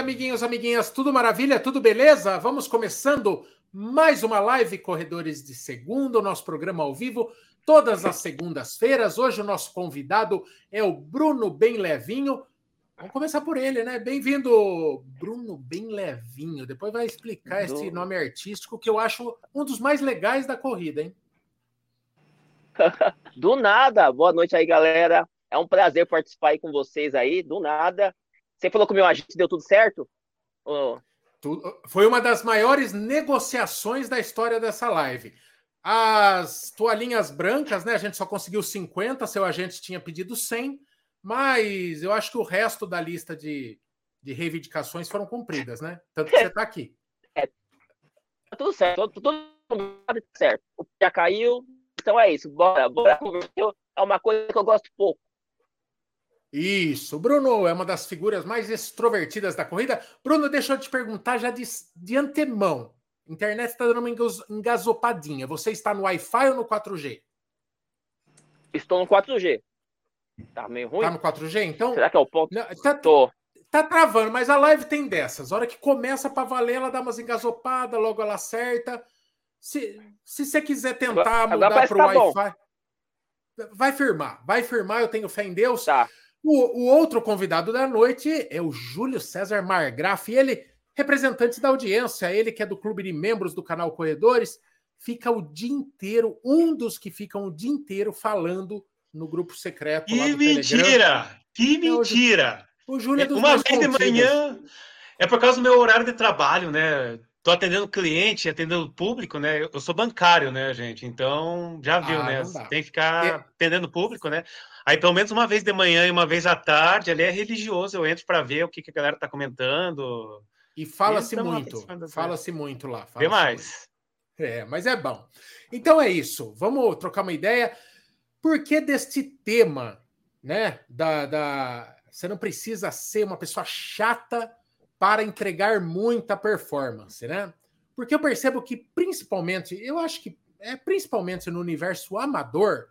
amiguinhos, amiguinhas, tudo maravilha, tudo beleza? Vamos começando mais uma live Corredores de Segunda, o nosso programa ao vivo, todas as segundas-feiras. Hoje o nosso convidado é o Bruno Bem Levinho. Vamos começar por ele, né? Bem-vindo, Bruno Bem Levinho. Depois vai explicar Do... esse nome artístico que eu acho um dos mais legais da corrida, hein? Do nada. Boa noite aí, galera. É um prazer participar aí com vocês aí. Do nada. Você falou que o meu agente deu tudo certo? Foi uma das maiores negociações da história dessa live. As toalhinhas brancas, né? A gente só conseguiu 50, seu agente tinha pedido 100, mas eu acho que o resto da lista de, de reivindicações foram cumpridas, né? Tanto que você está aqui. É, tá tudo certo, tudo certo. O já caiu, então é isso. Bora, bora. É uma coisa que eu gosto pouco. Isso, Bruno é uma das figuras mais extrovertidas da corrida. Bruno, deixa eu te perguntar já de, de antemão. A internet está dando uma engasopadinha. Você está no Wi-Fi ou no 4G? Estou no 4G. Tá meio ruim. Tá no 4G, então? Será que é o ponto? Não, tá, Tô. tá travando, mas a live tem dessas. A hora que começa para valer, ela dá umas engasopadas, logo ela acerta. Se, se você quiser tentar agora, mudar para o tá Wi-Fi, vai firmar. Vai firmar, eu tenho fé em Deus. Tá. O, o, outro convidado da noite é o Júlio César Margraf, ele, representante da audiência, ele que é do clube de membros do canal Corredores, fica o dia inteiro, um dos que ficam o dia inteiro falando no grupo secreto. Que mentira! Telegram. Que mentira! O, Júlio é Uma vez de manhã, é por causa do meu horário de trabalho, né? Tô atendendo cliente, atendendo público, né? Eu sou bancário, né, gente? Então, já viu, ah, né? Tem que ficar é... atendendo público, né? Aí, pelo menos uma vez de manhã e uma vez à tarde, ali é religioso, eu entro para ver o que, que a galera tá comentando. E fala-se muito, fala-se muito lá. Fala Demais. Muito. É, mas é bom. Então é isso, vamos trocar uma ideia. Por que deste tema, né, da, da... Você não precisa ser uma pessoa chata para entregar muita performance, né? Porque eu percebo que, principalmente, eu acho que é principalmente no universo amador,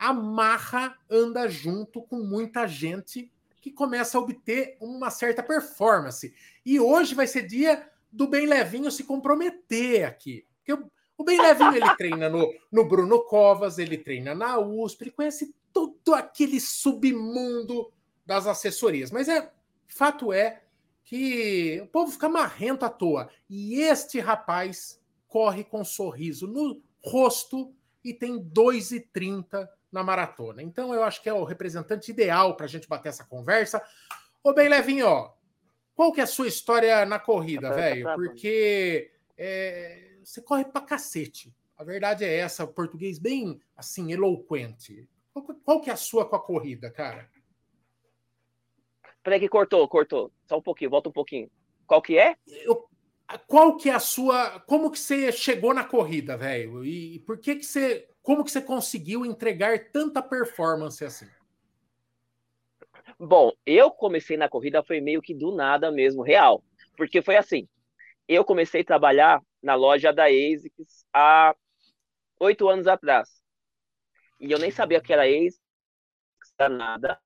a marra anda junto com muita gente que começa a obter uma certa performance. E hoje vai ser dia do Bem Levinho se comprometer aqui. Porque o, Bem Levinho ele treina no, no Bruno Covas, ele treina na USP, ele conhece todo aquele submundo das assessorias. Mas é fato é que o povo fica marrento à toa. E este rapaz corre com um sorriso no rosto e tem 2,30 na maratona. Então eu acho que é o representante ideal para a gente bater essa conversa. Ô, bem levinho, ó, qual que é a sua história na corrida, velho? Porque é, você corre pra cacete. A verdade é essa, o português bem, assim, eloquente. Qual, qual que é a sua com a corrida, cara? Peraí que cortou, cortou. Só um pouquinho, volta um pouquinho. Qual que é? Eu, qual que é a sua... Como que você chegou na corrida, velho? E por que que você como que você conseguiu entregar tanta performance assim? Bom, eu comecei na corrida foi meio que do nada mesmo, real. Porque foi assim, eu comecei a trabalhar na loja da ASICS há oito anos atrás. E eu nem sabia que era ASICS, nada.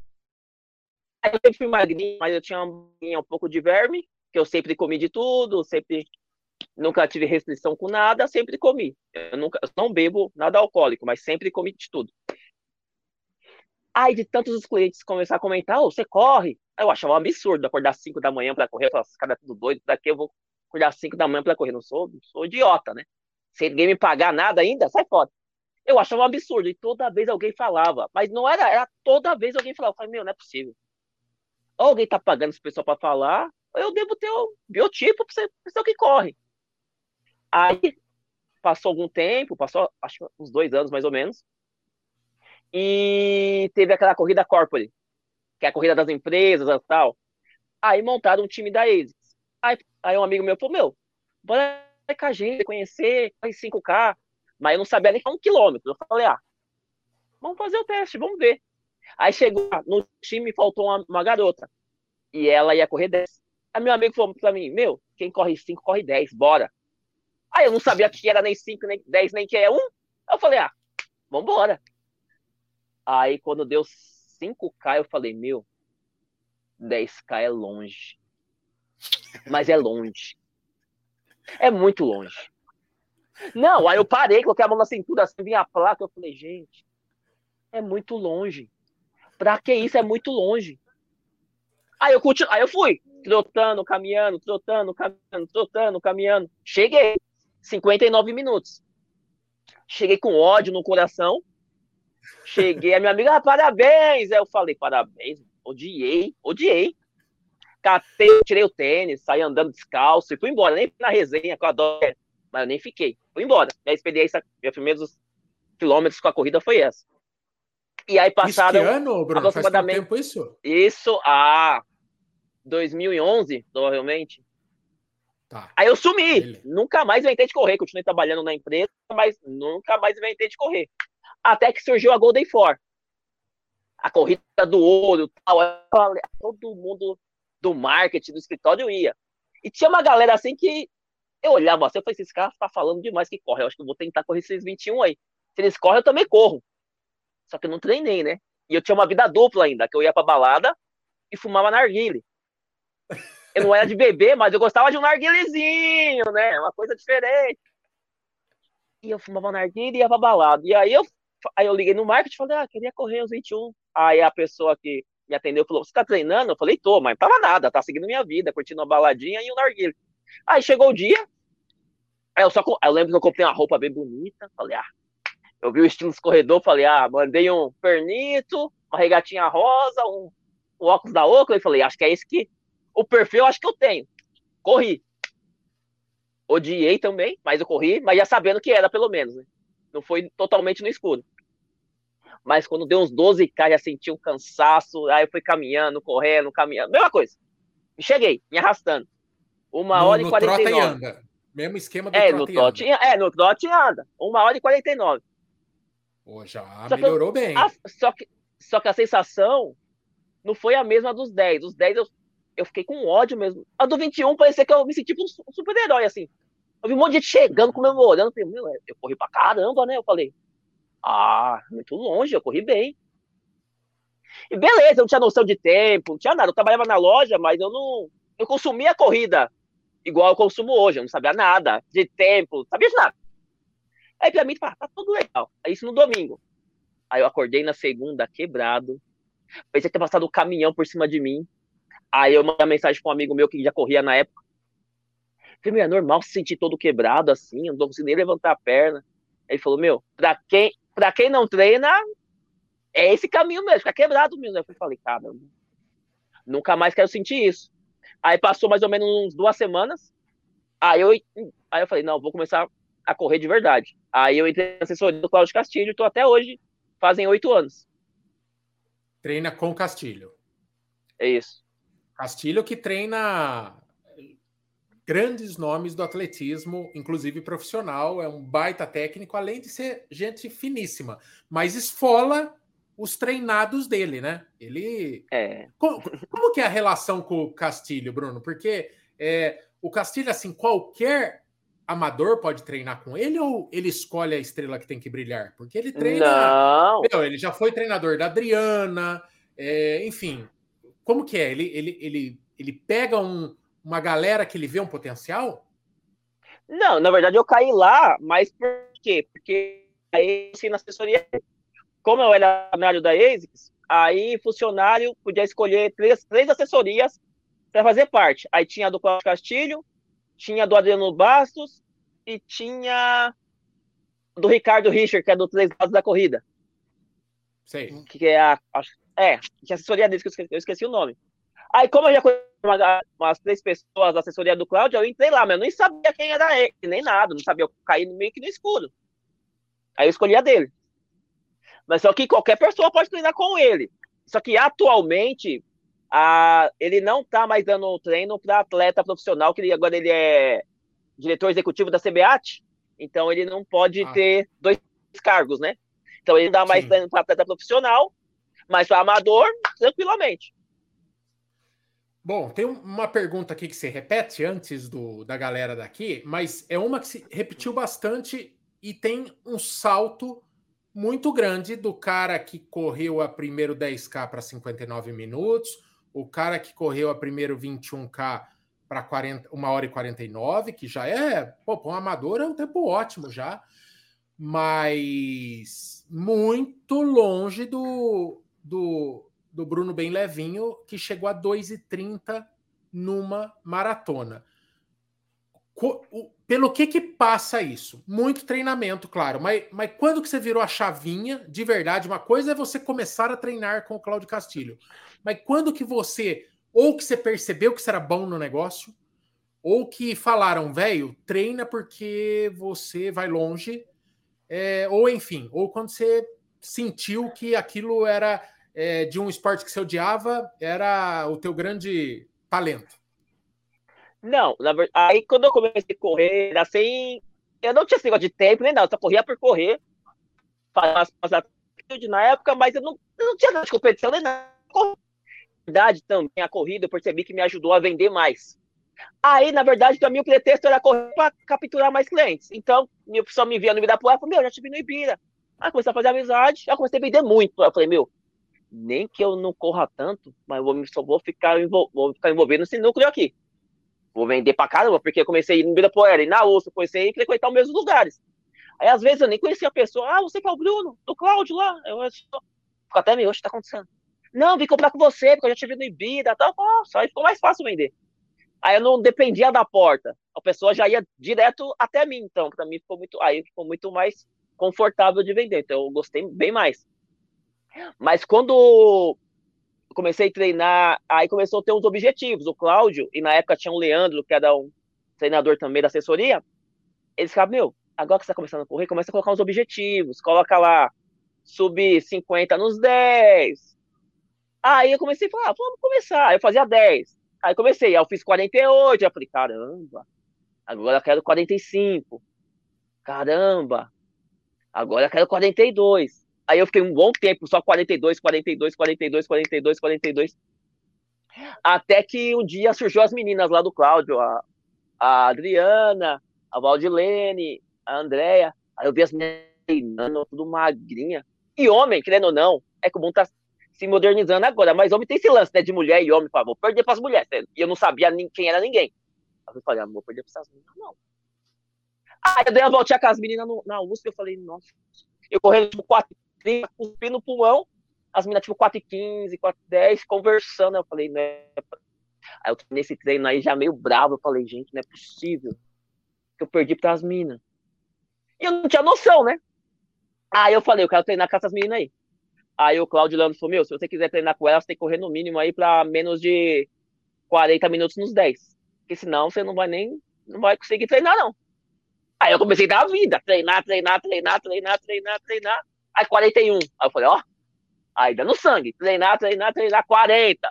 Aí eu fui magrinho, mas eu tinha um pouco de verme, que eu sempre comi de tudo, sempre nunca tive restrição com nada, sempre comi. Eu nunca não bebo nada alcoólico, mas sempre comi de tudo. Aí de tantos os clientes começar a comentar, oh, você corre. Eu achava um absurdo acordar 5 da manhã para correr. Eu falava, cara, é tudo doido, daqui eu vou acordar 5 da manhã para correr. Não sou, não sou idiota, né? Sem ninguém me pagar nada ainda, sai fora. Eu achava um absurdo, e toda vez alguém falava, mas não era, era toda vez alguém falava. Eu falei, meu, não é possível. Ou alguém tá pagando esse pessoal para falar, ou eu devo ter o biotipo para pessoa que corre. Aí passou algum tempo, passou acho uns dois anos mais ou menos, e teve aquela corrida corporate, que é a corrida das empresas e tal. Aí montaram um time da ASICS. Aí, aí um amigo meu falou, meu, bora com a gente, conhecer, faz 5K. Mas eu não sabia nem que um quilômetro. Eu falei, ah, vamos fazer o teste, vamos ver. Aí chegou no time, faltou uma, uma garota. E ela ia correr 10. Aí meu amigo falou pra mim, meu, quem corre 5, corre 10, bora. Aí eu não sabia que era nem 5, nem 10, nem que é 1. Um. Eu falei, ah, vambora. Aí quando deu 5K, eu falei, meu, 10K é longe. Mas é longe. É muito longe. Não, aí eu parei, coloquei a mão na cintura, assim, vinha a placa, eu falei, gente, é muito longe. Pra que isso? É muito longe. Aí eu, continu... aí eu fui, trotando, caminhando, trotando, caminhando, trotando, caminhando. Cheguei, 59 minutos. Cheguei com ódio no coração. Cheguei, a minha amiga, ah, parabéns. Aí eu falei, parabéns, odiei, odiei. Catei, tirei o tênis, saí andando descalço e fui embora. Nem na resenha, que eu adoro, mas eu nem fiquei. Fui embora. Minha experiência, meus primeiros quilômetros com a corrida foi essa. E aí passaram. Isso que ano, Bruno? Aproximadamente... Faz tempo isso? Isso, a 2011, provavelmente. Tá. Aí eu sumi. Beleza. Nunca mais inventei de correr. Continuei trabalhando na empresa, mas nunca mais inventei de correr. Até que surgiu a Golden Four. A corrida do ouro tal. Todo mundo do marketing, do escritório ia. E tinha uma galera assim que eu olhava assim, eu falei, esse cara tá falando demais que corre. Eu acho que eu vou tentar correr esses 21 aí. Se eles correm, eu também corro. Só que eu não treinei, né? E eu tinha uma vida dupla ainda, que eu ia pra balada e fumava narguile. Eu não era de beber, mas eu gostava de um narguilezinho, né? Uma coisa diferente. E eu fumava narguile e ia pra balada. E aí eu, aí eu liguei no marketing e falei, ah, queria correr os 21. Aí a pessoa que me atendeu falou, você tá treinando? Eu falei, tô, mas não tava nada, tá seguindo minha vida, curtindo uma baladinha e um narguile. Aí chegou o dia, eu só eu lembro que eu comprei uma roupa bem bonita, falei, ah, eu vi o estilo corredor, falei, ah, mandei um pernito, uma regatinha rosa, um, um óculos da Oakley, falei, acho que é esse que, o perfil acho que eu tenho. Corri. Odiei também, mas eu corri, mas já sabendo que era, pelo menos, né? Não foi totalmente no escuro. Mas quando deu uns 12K, já senti um cansaço, aí eu fui caminhando, correndo, caminhando, mesma coisa. Cheguei, me arrastando. Uma no, hora e 49. Trota e anda. Mesmo esquema do é, no trote, É, no trote anda. Uma hora e 49. Pô, já só melhorou bem. A, só, que, só que a sensação não foi a mesma dos 10. Os 10 eu, eu fiquei com ódio mesmo. A do 21 parecia que eu me senti tipo um super-herói, assim. Eu vi um monte de gente chegando, comemorando. Falei, meu, eu corri pra caramba, né? Eu falei, ah, muito longe, eu corri bem. E beleza, eu não tinha noção de tempo, não tinha nada. Eu trabalhava na loja, mas eu não. Eu consumia a corrida igual eu consumo hoje. Eu não sabia nada de tempo, não sabia de nada. Aí pra mim, tá, tá tudo legal. Aí isso no domingo. Aí eu acordei na segunda, quebrado. Pensei ter passado um caminhão por cima de mim. Aí eu mandei mensagem pra um amigo meu que já corria na época. Falei, meu, é normal se sentir todo quebrado assim, não conseguindo nem levantar a perna. Ele falou, meu, pra quem, pra quem não treina, é esse caminho mesmo, fica quebrado mesmo. Eu falei, caramba, nunca mais quero sentir isso. Aí passou mais ou menos uns duas semanas. Aí eu, aí eu falei, não, vou começar a correr de verdade. Aí eu entrei na assessoria do Cláudio Castilho, estou até hoje, fazem oito anos. Treina com Castilho. É isso. Castilho que treina grandes nomes do atletismo, inclusive profissional, é um baita técnico, além de ser gente finíssima, mas esfola os treinados dele, né? Ele. É. Como, como que é a relação com o Castilho, Bruno? Porque é, o Castilho, assim, qualquer amador pode treinar com ele ou ele escolhe a estrela que tem que brilhar? Porque ele treina. Não. Meu, ele já foi treinador da Adriana, é, enfim. Como que é? Ele, ele, ele, ele pega um, uma galera que ele vê um potencial? Não, na verdade eu caí lá, mas por quê? Porque aí sim na assessoria, como eu era funcionário da ASICS, aí funcionário podia escolher três, três assessorias para fazer parte. Aí tinha a do Cláudio Castilho, tinha do Adriano Bastos e tinha do Ricardo Richard, que é do Três Lados da Corrida. Sei. Que é a. É, tinha assessoria dele, que eu esqueci, eu esqueci o nome. Aí, como eu já conheço uma, umas três pessoas da assessoria do Cláudio, eu entrei lá, mas eu nem sabia quem era ele, nem nada, não sabia, eu caí meio que no escuro. Aí eu escolhi a dele. Mas só que qualquer pessoa pode treinar com ele. Só que atualmente a, ele não está mais dando treino para atleta profissional, que ele, agora ele é diretor executivo da CBAT, então ele não pode ah. ter dois cargos, né? Então ele dá mais Sim. treino para atleta profissional, mas para amador, tranquilamente. Bom, tem uma pergunta aqui que se repete antes do, da galera daqui, mas é uma que se repetiu bastante e tem um salto muito grande do cara que correu a primeiro 10K para 59 minutos, o cara que correu a primeiro 21K para 1 hora e 49, que já é, pô, um amador é um tempo ótimo já, mas muito longe do, do, do Bruno Bem Levinho, que chegou a 2 e 30 numa maratona. Pelo que que passa isso? Muito treinamento, claro, mas, mas quando que você virou a chavinha, de verdade, uma coisa é você começar a treinar com o Cláudio Castilho, mas quando que você, ou que você percebeu que você era bom no negócio, ou que falaram, velho, treina porque você vai longe, é, ou enfim, ou quando você sentiu que aquilo era é, de um esporte que você odiava, era o teu grande talento. Não, verdade, aí quando eu comecei a correr, assim, eu não tinha esse negócio de tempo nem nada, só corria por correr. Fazia na época, mas eu não, eu não tinha nada de competição nem nada. Na verdade, também a corrida eu percebi que me ajudou a vender mais. Aí, na verdade, para mim o pretexto era correr para capturar mais clientes. Então, minha pessoa me via no Ibirapuera falou: Meu, já vi no Ibira. Aí comecei a fazer amizade, já comecei a vender muito. Eu falei: Meu, nem que eu não corra tanto, mas eu vou, só vou ficar, vou ficar envolvido nesse núcleo aqui vou vender pra caramba, porque eu comecei no Ibirapuera e na USP, comecei a frequentar os mesmos lugares. Aí, às vezes, eu nem conhecia a pessoa. Ah, você que é o Bruno, do Cláudio lá. Eu fico até meio, que tá acontecendo? Não, vim comprar com você, porque eu já tive no Ibira e tal. Nossa, aí ficou mais fácil vender. Aí eu não dependia da porta. A pessoa já ia direto até mim, então, para mim ficou muito, aí ficou muito mais confortável de vender. Então eu gostei bem mais. Mas quando comecei a treinar, aí começou a ter uns objetivos. O Cláudio, e na época tinha o Leandro, que era um treinador também da assessoria, eles falaram, meu, agora que você está começando a correr, começa a colocar uns objetivos, coloca lá, subir 50 nos 10. Aí eu comecei a falar, ah, vamos começar. Aí eu fazia 10. Aí comecei, aí eu fiz 48, eu falei, caramba, agora eu quero 45. Caramba, agora eu quero 42. Aí eu fiquei um bom tempo, só 42, 42, 42, 42, 42. Até que um dia surgiu as meninas lá do Cláudio, a, a Adriana, a Valdilene, a Andréia. Aí eu vi as meninas treinando, tudo magrinha. E homem, querendo ou não, é que o mundo tá se modernizando agora, mas homem tem esse lance, né, de mulher e homem, fala, vou perder pras mulheres. E eu não sabia nem quem era ninguém. Aí eu falei, ah, não vou perder pra essas meninas, não. Aí eu dei uma voltinha com as meninas no, na USP, eu falei, nossa. Eu correndo tipo 4, cuspir no pulmão, as meninas tipo 4,15, 4,10, conversando. Eu falei, né? Aí eu nesse treino aí já meio bravo, eu falei, gente, não é possível que eu perdi para as minas. E eu não tinha noção, né? Aí eu falei, eu quero treinar com essas meninas aí. Aí o Claudio Lando falou, meu, se você quiser treinar com elas, você tem que correr no mínimo aí para menos de 40 minutos nos 10. Porque senão você não vai nem, não vai conseguir treinar, não. Aí eu comecei a dar a vida, treinar, treinar, treinar, treinar, treinar, treinar. Aí 41. Aí eu falei, ó, aí dando sangue. Treinar, treinar, treinar 40.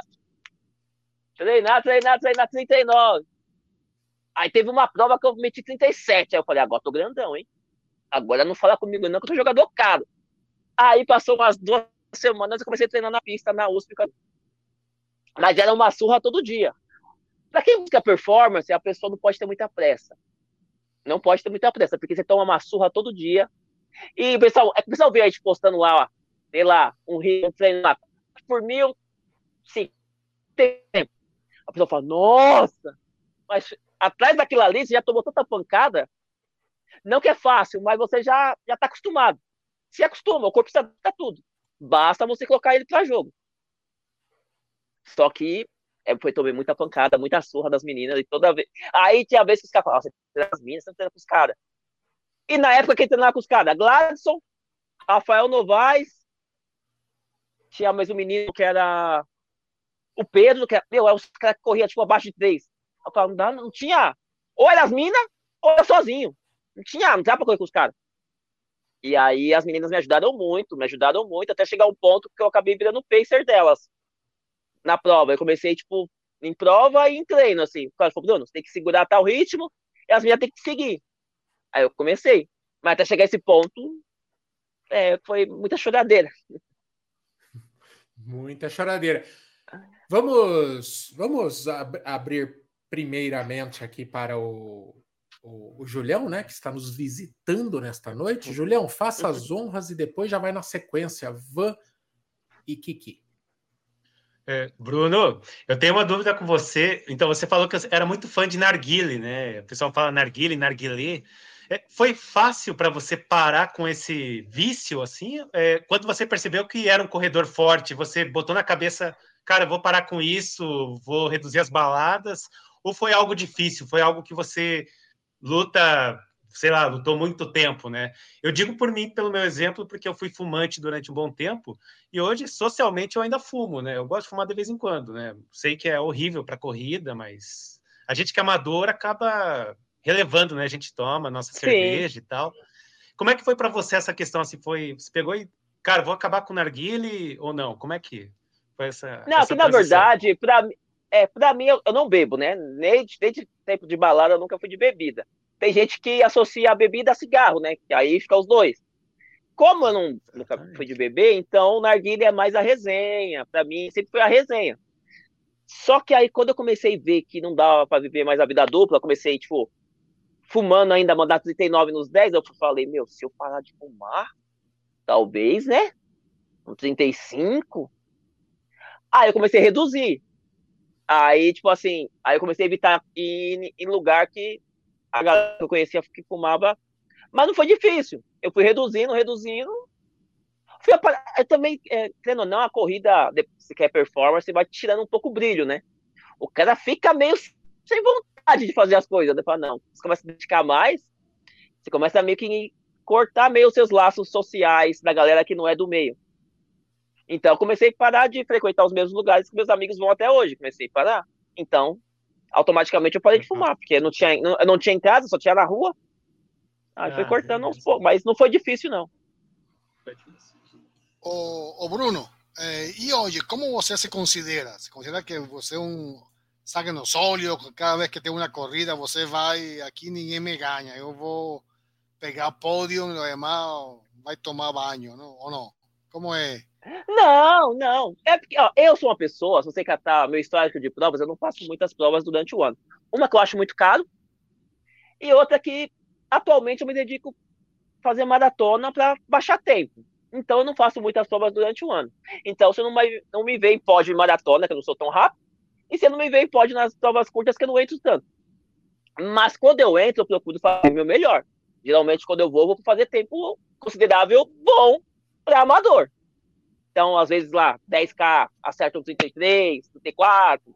Treinar, treinar, treinar 39. Aí teve uma prova que eu meti 37. Aí eu falei, agora tô grandão, hein? Agora não fala comigo não, que eu tô jogador caro. Aí passou umas duas semanas eu comecei a treinar na pista, na USP. Mas era uma surra todo dia. Pra quem busca performance, a pessoa não pode ter muita pressa. Não pode ter muita pressa, porque você toma uma surra todo dia, e pessoal, é o pessoal vê a gente postando lá, ó, sei lá, um rio, um treino lá, por mil, sim, tempo. A pessoa fala, nossa, mas atrás daquilo ali você já tomou tanta pancada. Não que é fácil, mas você já já está acostumado. Se acostuma, o corpo está tudo. Basta você colocar ele para jogo. Só que é, foi tomei muita pancada, muita surra das meninas, e toda vez. Aí tinha vez que os caras falavam, você treina as meninas, você treina com os caras. E na época quem treinava com os caras? Gladson, Rafael Novaes, tinha mais um menino que era o Pedro, que era, meu, é os caras que corriam tipo abaixo de três. Eu falava, não, não tinha. Ou era as minas, ou era sozinho. Não tinha, não dava pra correr com os caras. E aí as meninas me ajudaram muito, me ajudaram muito, até chegar um ponto que eu acabei virando pacer delas na prova. Eu comecei, tipo, em prova e em treino, assim. O cara falou, Bruno, você tem que segurar tal ritmo e as meninas têm que seguir. Aí eu comecei. Mas até chegar a esse ponto, é, foi muita choradeira. Muita choradeira. Vamos, vamos ab abrir primeiramente aqui para o, o, o, Julião, né, que está nos visitando nesta noite. Uhum. Julião, faça as honras e depois já vai na sequência Van e Kiki. É, Bruno, eu tenho uma dúvida com você. Então, você falou que era muito fã de narguile, né? O pessoal fala narguile, narguilé. É, foi fácil para você parar com esse vício, assim? É, quando você percebeu que era um corredor forte, você botou na cabeça, cara, vou parar com isso, vou reduzir as baladas? Ou foi algo difícil? Foi algo que você luta sei lá, lutou muito tempo, né? Eu digo por mim, pelo meu exemplo, porque eu fui fumante durante um bom tempo e hoje, socialmente, eu ainda fumo, né? Eu gosto de fumar de vez em quando, né? Sei que é horrível para corrida, mas a gente que é amador acaba relevando, né? A gente toma nossa Sim. cerveja e tal. Como é que foi para você essa questão? Assim, foi, você pegou e, cara, vou acabar com o narguile ou não? Como é que foi essa? Não, essa que na verdade, para é, para mim eu, eu, não bebo, né? Desde, desde tempo de balada eu nunca fui de bebida. Tem gente que associa a bebida a cigarro, né? Que aí fica os dois. Como eu não, nunca fui de beber, então o narguilha é mais a resenha. Para mim, sempre foi a resenha. Só que aí, quando eu comecei a ver que não dava para viver mais a vida dupla, comecei, tipo, fumando ainda, mandar 39 nos 10, eu falei, meu, se eu parar de fumar, talvez, né? No 35. Aí eu comecei a reduzir. Aí, tipo assim, aí eu comecei a evitar ir em lugar que a galera que eu conhecia que fumava, mas não foi difícil. Eu fui reduzindo, reduzindo. Fui eu também, é, querendo ou não, a corrida, se quer performance, vai tirando um pouco o brilho, né? O cara fica meio sem vontade de fazer as coisas. Né? Fala, não, você começa a se dedicar mais, você começa a meio que cortar meio os seus laços sociais da galera que não é do meio. Então, eu comecei a parar de frequentar os mesmos lugares que meus amigos vão até hoje. Comecei a parar. Então, automaticamente eu parei de fumar, porque não tinha, não, não tinha em casa, só tinha na rua. Aí ah, foi cortando aos poucos, mas não foi difícil, não. O, o Bruno, eh, e hoje, como você se considera? Se considera que você é um sangue no sólido, cada vez que tem uma corrida, você vai, aqui ninguém me ganha, eu vou pegar pódio e o demais vai tomar banho, não? ou não? Como é? Não, não. É porque, ó, eu sou uma pessoa, se você catar meu histórico de provas, eu não faço muitas provas durante o ano. Uma que eu acho muito caro, e outra que atualmente eu me dedico a fazer maratona para baixar tempo. Então eu não faço muitas provas durante o ano. Então você não, vai, não me vê em pódio de maratona, que eu não sou tão rápido, e você não me vê pódio nas provas curtas, que eu não entro tanto. Mas quando eu entro, eu procuro fazer o meu melhor. Geralmente, quando eu vou, eu vou fazer tempo considerável bom para amador. Então, às vezes lá, 10K acerta um 33, 34.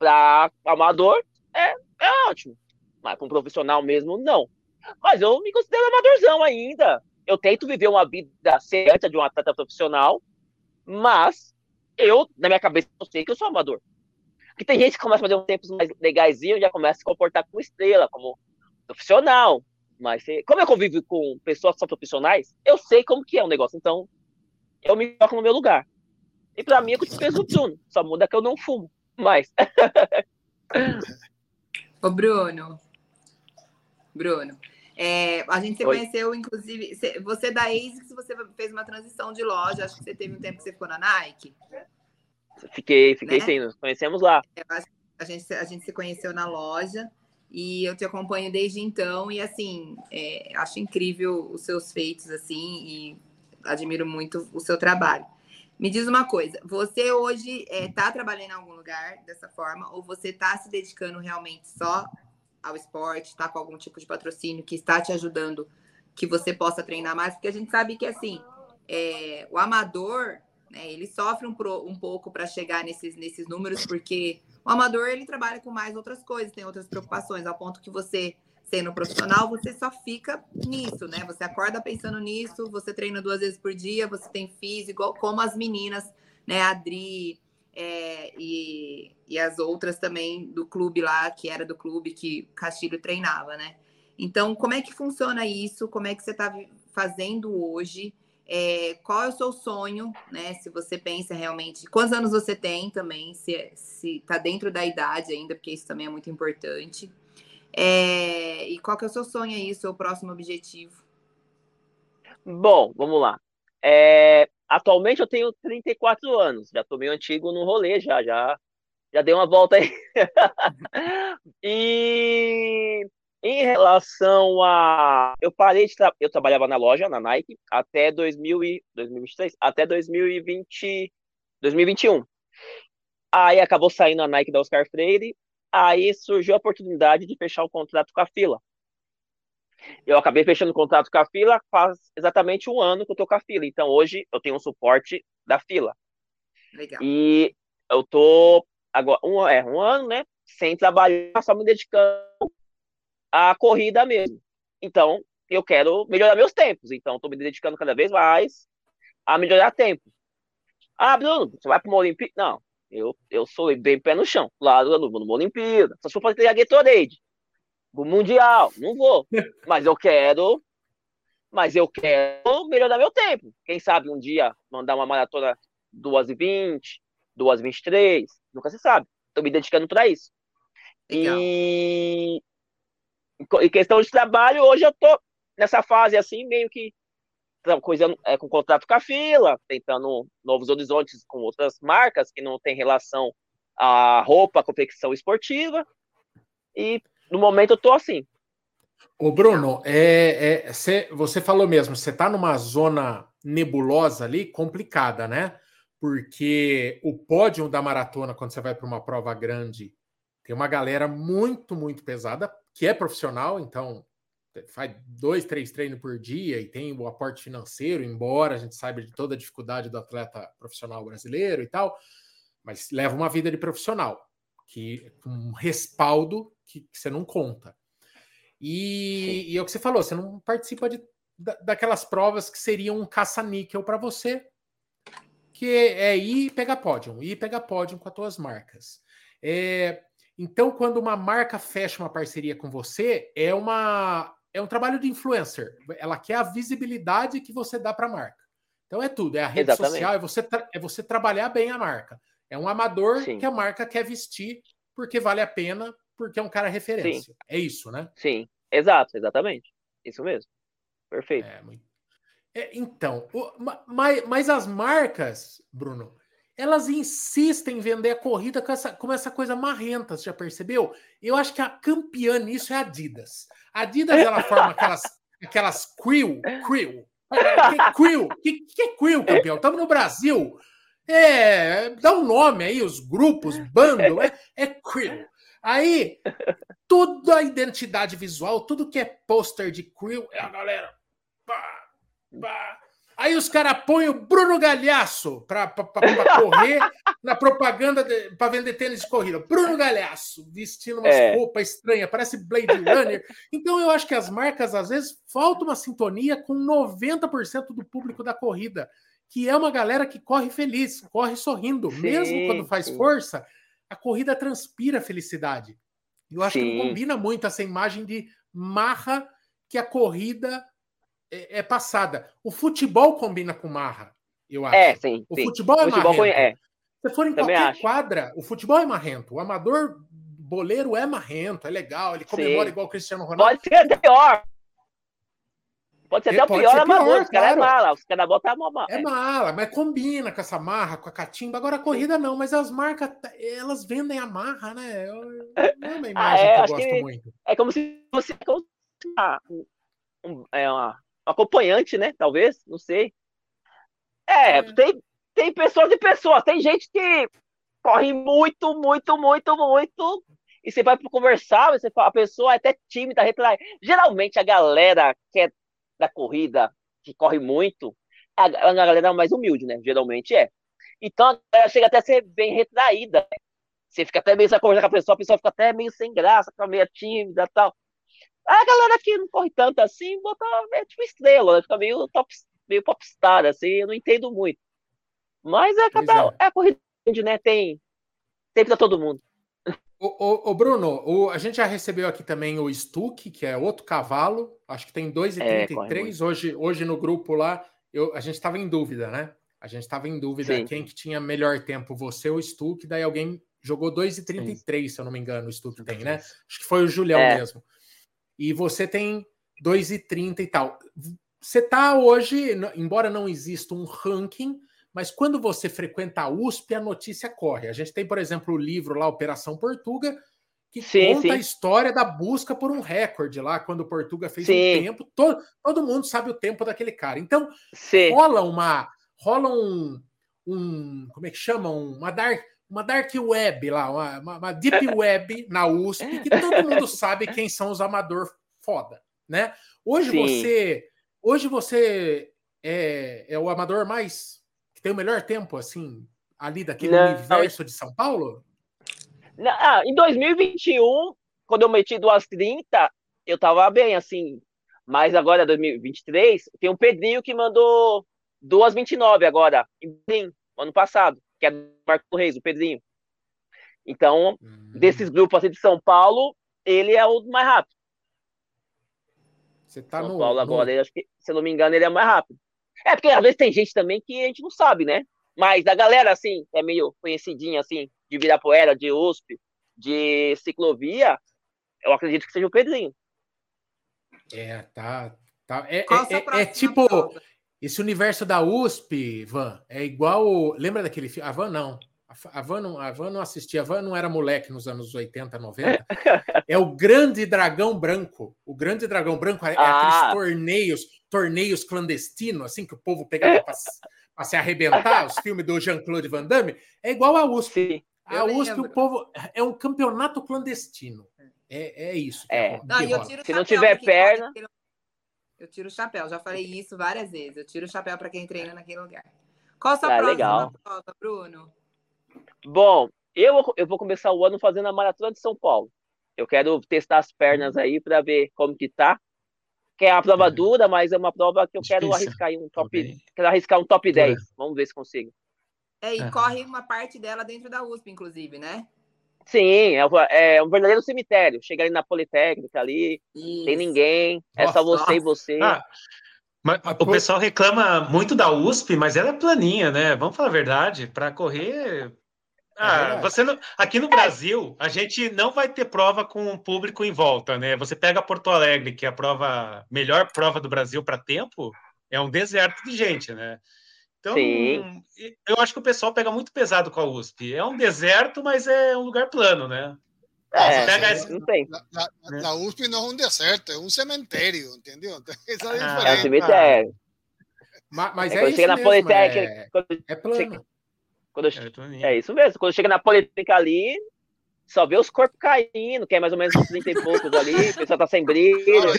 Para amador, é, é ótimo. Mas para um profissional mesmo, não. Mas eu me considero amadorzão ainda. Eu tento viver uma vida certa de um atleta profissional, mas eu, na minha cabeça, eu sei que eu sou amador. Porque tem gente que começa a fazer um tempos mais legais e já começa a se comportar como estrela, como profissional. Mas como eu convivo com pessoas que são profissionais, eu sei como que é o negócio. Então, eu me coloco no meu lugar. E pra mim é o que penso Bruno. Só muda que eu não fumo mais. Ô, Bruno. Bruno. É, a gente se Oi. conheceu, inclusive. Você da ASICS, você fez uma transição de loja. Acho que você teve um tempo que você ficou na Nike. Fiquei, fiquei né? sim, nos conhecemos lá. É, a gente, a gente se conheceu na loja e eu te acompanho desde então. E assim, é, acho incrível os seus feitos, assim, e admiro muito o seu trabalho. Me diz uma coisa, você hoje está é, trabalhando em algum lugar dessa forma ou você está se dedicando realmente só ao esporte, está com algum tipo de patrocínio que está te ajudando que você possa treinar mais? Porque a gente sabe que assim é, o amador né, ele sofre um, pro, um pouco para chegar nesses, nesses números porque o amador ele trabalha com mais outras coisas, tem outras preocupações, ao ponto que você sendo profissional, você só fica nisso, né? Você acorda pensando nisso, você treina duas vezes por dia, você tem físico, como as meninas, né? A Adri é, e, e as outras também do clube lá, que era do clube que Castilho treinava, né? Então, como é que funciona isso? Como é que você está fazendo hoje? É, qual é o seu sonho, né? Se você pensa realmente, quantos anos você tem também, se se está dentro da idade ainda, porque isso também é muito importante. É, e qual que é o seu sonho aí, seu próximo objetivo? Bom, vamos lá. É, atualmente eu tenho 34 anos, já tô meio antigo no rolê, já, já, já dei uma volta aí. e em relação a. Eu parei de. Tra... Eu trabalhava na loja, na Nike, até 2000 e... 2023, até 2020. 2021. Aí acabou saindo a Nike da Oscar Freire, aí surgiu a oportunidade de fechar o contrato com a fila. Eu acabei fechando o contrato com a fila faz exatamente um ano que eu tô com a fila. Então hoje eu tenho um suporte da fila. Legal. E eu tô agora um, é, um ano, né? Sem trabalhar, só me dedicando à corrida mesmo. Então, eu quero melhorar meus tempos. Então, estou me dedicando cada vez mais a melhorar tempo. Ah, Bruno, você vai para uma Olimpíada? Não, eu, eu sou bem pé no chão. Claro, eu não vou numa Olimpíada. Só se for fazer a Gatorade. O Mundial, não vou. Mas eu quero. Mas eu quero melhorar meu tempo. Quem sabe um dia mandar uma maratona 2h20, 2h23. Nunca se sabe. Estou me dedicando para isso. E em questão de trabalho, hoje eu tô nessa fase assim, meio que coisa é, com contrato com a fila, tentando novos horizontes com outras marcas que não tem relação à roupa, à confecção esportiva. E no momento eu tô assim. Ô Bruno, é, é, cê, você falou mesmo, você tá numa zona nebulosa ali, complicada, né? Porque o pódio da maratona, quando você vai para uma prova grande, tem uma galera muito, muito pesada, que é profissional, então faz dois, três treinos por dia e tem o aporte financeiro, embora a gente saiba de toda a dificuldade do atleta profissional brasileiro e tal, mas leva uma vida de profissional, que um respaldo que, que você não conta. E, e, é o que você falou, você não participa de, da, daquelas provas que seriam um caça-níquel para você, que é, ir pegar pódio, ir pegar pódio com as tuas marcas. É, então, quando uma marca fecha uma parceria com você, é uma é um trabalho de influencer. Ela quer a visibilidade que você dá para a marca. Então é tudo, é a rede Exatamente. social, é você, é você trabalhar bem a marca. É um amador Sim. que a marca quer vestir porque vale a pena, porque é um cara referência. Sim. É isso, né? Sim, exato, exatamente. Isso mesmo. Perfeito. É, é, então, o, mas, mas as marcas, Bruno, elas insistem em vender a corrida com essa, com essa coisa marrenta, você já percebeu? Eu acho que a campeã nisso é a Adidas. A Adidas, ela forma aquelas, aquelas crew, crew. Que crew? Que, que é crew, campeão? Estamos no Brasil. É, dá um nome aí, os grupos, bando, é, é crew. Aí, toda a identidade visual, tudo que é pôster de crew, é a galera. Pá, pá, Aí os caras põem o Bruno Galhaço para correr na propaganda para vender tênis de corrida. Bruno Galhaço, vestindo uma é. roupa estranha, parece Blade Runner. Então eu acho que as marcas, às vezes, falta uma sintonia com 90% do público da corrida, que é uma galera que corre feliz, corre sorrindo. Sim, Mesmo quando faz sim. força, a corrida transpira felicidade. Eu acho sim. que combina muito essa imagem de marra que a corrida é, é, passada. O futebol combina com marra, eu acho. É, sim. O sim. futebol é o futebol marrento. É. Se for em Também qualquer acho. quadra, o futebol é marrento. O amador boleiro é marrento, é legal, ele comemora sim. igual o Cristiano Ronaldo. Pode ser até pior. Pode ser até o pior amador, os caras é mala, os caras botam a mala. É mala, mas combina com essa marra, com a catimba. Agora a corrida não, mas as marcas, elas vendem a marra, né? Não é uma imagem ah, é, que eu gosto que muito. É como se fosse um, é uma, acompanhante, né? Talvez, não sei. É, é, tem, tem pessoas e pessoas. Tem gente que corre muito, muito, muito, muito. E você vai para conversar, você fala, a pessoa é até tímida, retraída. Geralmente a galera que é da corrida, que corre muito, é a, a galera mais humilde, né? Geralmente é. Então a galera chega até a ser bem retraída. Você fica até meio, você conversar com a pessoa, a pessoa fica até meio sem graça, fica meio tímida e tal. A galera que não corre tanto assim, bota é tipo estrela, né? Fica meio, top, meio popstar, assim, eu não entendo muito. Mas é, cada, é. é a corrida, né? Tem. Tem pra todo mundo. O, o, o Bruno, o, a gente já recebeu aqui também o Stuck, que é outro cavalo, acho que tem 2,33. É, hoje, hoje no grupo lá, eu, a gente estava em dúvida, né? A gente estava em dúvida Sim. quem que tinha melhor tempo, você ou o Stuck, daí alguém jogou 2,33, se eu não me engano, o Stuck tem, né? Acho que foi o Julião é. mesmo e você tem 2,30 e tal. Você está hoje, embora não exista um ranking, mas quando você frequenta a USP, a notícia corre. A gente tem, por exemplo, o livro lá, Operação Portuga, que sim, conta sim. a história da busca por um recorde lá, quando o Portuga fez sim. um tempo. Todo, todo mundo sabe o tempo daquele cara. Então, rola uma rola um, um como é que chama? Uma dark, uma dark web lá, uma, uma deep web na USP, que todo mundo sabe quem são os amador foda, né? Hoje Sim. você hoje você é, é o amador mais que tem o melhor tempo assim ali daquele não, universo de São Paulo? Não, ah, em 2021, quando eu meti 2,30, eu tava bem, assim. Mas agora, 2023, tem um Pedrinho que mandou 2,29 agora, em ano passado, que é do Marco Reis, o Pedrinho. Então, hum. desses grupos assim de São Paulo, ele é o mais rápido. Você tá São no. Paulo agora, no... acho que, se eu não me engano, ele é mais rápido. É, porque às vezes tem gente também que a gente não sabe, né? Mas da galera, assim, é meio conhecidinha, assim, de Virapuera, de USP, de ciclovia, eu acredito que seja o Pedrinho. É, tá. tá. É, é, é, é tipo. Prova? Esse universo da USP, Van, é igual. Lembra daquele filme? A Van não. A Van não, a Van não assistia, a Van não era moleque nos anos 80, 90. É o Grande Dragão Branco. O Grande Dragão Branco é, ah. aqueles torneios, torneios clandestinos, assim, que o povo pegava para se arrebentar, os filmes do Jean-Claude Van Damme. É igual a USP. Sim. A USP, lembro. o povo. É um campeonato clandestino. É, é isso. É. Não, Se não tiver perna. Eu tiro o chapéu, já falei isso várias vezes. Eu tiro o chapéu para quem treina naquele lugar. Qual a sua ah, próxima legal. prova, Bruno? Bom, eu, eu vou começar o ano fazendo a Maratona de São Paulo. Eu quero testar as pernas aí para ver como que tá. Que é uma prova uhum. dura, mas é uma prova que eu quero arriscar um top. Quero arriscar um top 10. Vamos ver se consigo. É, e uhum. corre uma parte dela dentro da USP, inclusive, né? Sim, é, é um verdadeiro cemitério. Chega ali na Politécnica ali, Isso. tem ninguém, nossa, é só você nossa. e você. Ah, mas o pessoal reclama muito da USP, mas ela é planinha, né? Vamos falar a verdade, para correr. Ah, é você não... aqui no Brasil, a gente não vai ter prova com o público em volta, né? Você pega Porto Alegre, que é a prova melhor prova do Brasil para tempo, é um deserto de gente, né? Então, Sim. eu acho que o pessoal pega muito pesado com a USP. É um deserto, mas é um lugar plano, né? É, pega não tem. Na, na, USP não é um deserto, é um cemitério, entendeu? Essa é a diferença. É um cemitério. Mas, mas é, é isso na mesmo, Politécnica, é... é plano. Chega, quando é, é isso mesmo. Quando chega na Politécnica ali, só vê os corpos caindo, que é mais ou menos uns 30 e poucos ali, o pessoal tá sem brilho.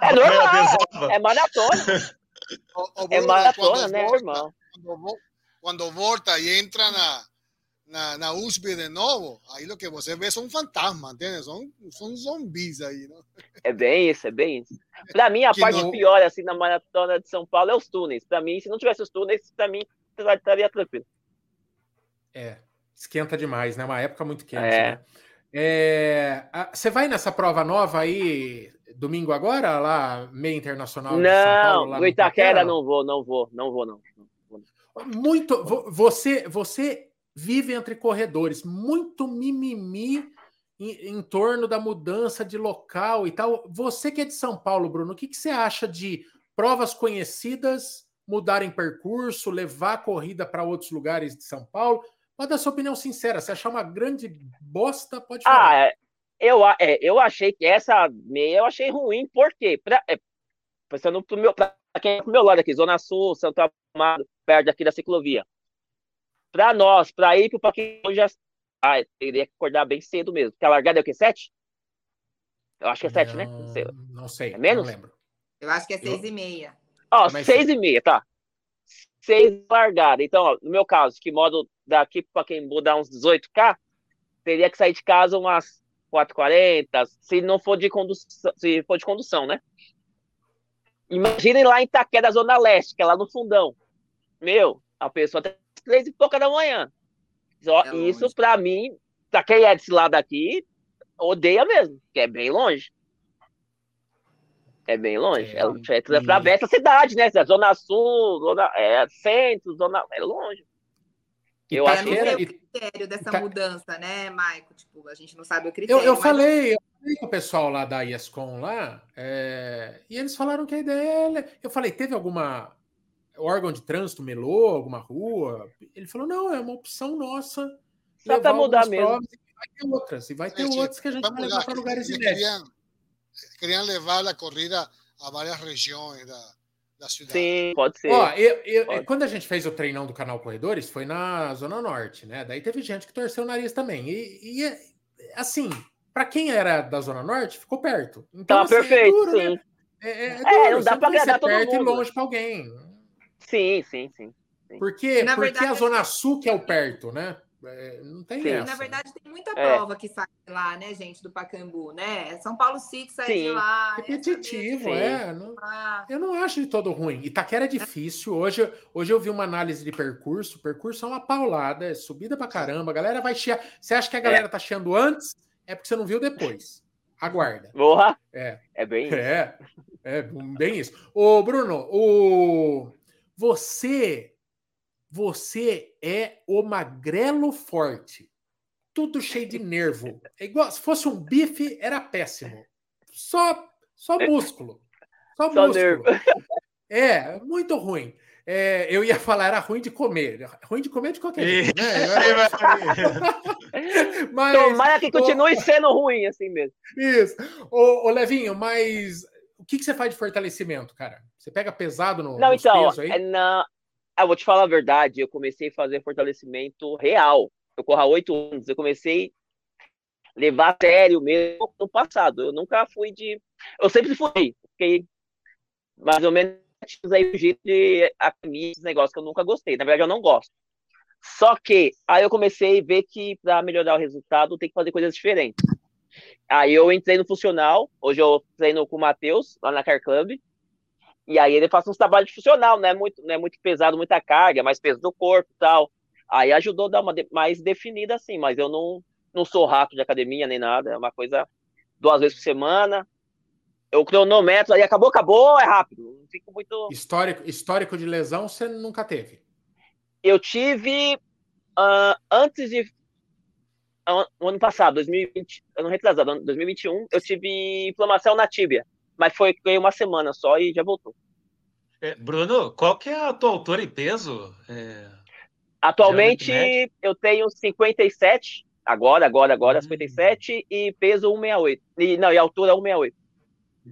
É normal, é maratona. É maratona, né, irmão? Quando, quando volta e entra na, na, na USB de novo, aí o que você vê são fantasmas, entende? São, são zumbis aí? É bem isso, é bem isso. Para mim, a que parte não... pior assim na maratona de São Paulo é os túneis. Para mim, se não tivesse os túneis, para mim estaria tranquilo. É, esquenta demais, né? Uma época muito quente. É. Né? É, você vai nessa prova nova aí domingo agora, lá, meia internacional? Não, Paulo, no Itaquera não vou, não vou, não vou, não. Muito. Você, você vive entre corredores, muito mimimi em, em, torno da mudança de local e tal. Você que é de São Paulo, Bruno, o que, que você acha de provas conhecidas mudarem percurso, levar a corrida para outros lugares de São Paulo? Pode dar sua opinião sincera. Se achar uma grande bosta, pode falar. Ah, é, eu, é, eu achei que essa meia eu achei ruim, porque pra, é, pensando pro meu, quem é pro meu lado aqui, Zona Sul, Santo Amaro, perto aqui da ciclovia. Para nós, para ir para o já ah, teria que acordar bem cedo mesmo. Porque a largada é o quê? Sete? Eu acho que é sete, né? Não sei. Não sei. É menos? Não lembro. Eu acho que é seis eu... e meia. Ó, seis e meia, tá. Seis largada. Então, ó, no meu caso, que modo daqui para quem mudar uns 18K, teria que sair de casa umas 4h40, se não for de condução, se for de condução, né? Imaginem lá em Itaquera, Zona Leste, que é lá no fundão. Meu, a pessoa tem três e pouca da manhã. É isso, para mim, pra quem é desse lado aqui, odeia mesmo, que é bem longe. É bem longe. É, é, é atravessa a cidade, né? Zona Sul, zona, é, centro, zona. É longe. Eu acho que é o critério dessa tá... mudança, né, Maico? Tipo, a gente não sabe o critério. Eu, eu mas... falei, eu falei com o pessoal lá da IESCOM lá, é... e eles falaram que a ideia é. Eu falei, teve alguma órgão de trânsito melou alguma rua? Ele falou: não, é uma opção nossa. Só para mudar mesmo. e vai ter outras, e vai ter Gente, outras que a gente vai levar para lugares inéditos. Queriam, levar a corrida a várias regiões da, da cidade. Sim, pode ser. Ó, eu, eu, pode. Quando a gente fez o treinão do canal Corredores, foi na Zona Norte, né? Daí teve gente que torceu o nariz também. E, e assim, para quem era da Zona Norte, ficou perto. Então, tá assim, perfeito, é duro, né? sim. Né? É, é, é, é não dá para agradar todo perto mundo. e longe para alguém. Sim, sim, sim. Porque, Na porque verdade, a Zona Sul que é o perto, né? É, não tem Sim. essa. Na verdade, tem muita é. prova que sai lá, né, gente, do Pacaembu, né? São Paulo City sai Sim. de lá. Repetitivo, é. Não, ah. Eu não acho de todo ruim. Itaquera é difícil. Hoje, hoje eu vi uma análise de percurso. O percurso é uma paulada, é subida pra caramba. A galera vai chiar. Você acha que a galera é. tá chiando antes? É porque você não viu depois. Aguarda. Boa. É. É bem isso. É, é bem isso. Ô, Bruno, o... você você é o magrelo forte. Tudo cheio de nervo. É igual, se fosse um bife, era péssimo. Só, só músculo. Só, só músculo. Nervo. É, muito ruim. É, eu ia falar, era ruim de comer. Ruim de comer de qualquer jeito, né? mas, Tomara que continue sendo ruim assim mesmo. Isso. Ô, ô Levinho, mas o que, que você faz de fortalecimento, cara? Você pega pesado no, não, então, aí? É, não, ah, vou te falar a verdade, eu comecei a fazer fortalecimento real. Eu corro há oito anos, eu comecei a levar a sério mesmo no passado. Eu nunca fui de. Eu sempre fui, fiquei mais ou menos aí o jeito de academia, esse negócio que eu nunca gostei. Na verdade, eu não gosto. Só que aí eu comecei a ver que para melhorar o resultado tem que fazer coisas diferentes. Aí eu entrei no funcional, hoje eu treino com o Matheus, lá na Car Club. E aí ele faz uns trabalhos funcional, não é muito, não é muito pesado, muita carga, mais peso do corpo e tal. Aí ajudou a dar uma de, mais definida assim, mas eu não, não sou rato de academia nem nada, é uma coisa duas vezes por semana. Eu cronometro, aí acabou, acabou, é rápido. Não fico muito. Histórico, histórico de lesão você nunca teve? Eu tive uh, antes de. Uh, ano passado, 2020, ano retrasado, 2021, eu tive inflamação na tíbia mas foi uma semana só e já voltou. É, Bruno, qual que é a tua altura e peso? É... Atualmente eu tenho 57, agora, agora, agora, hum. 57 e peso 168. E, não, e altura 168.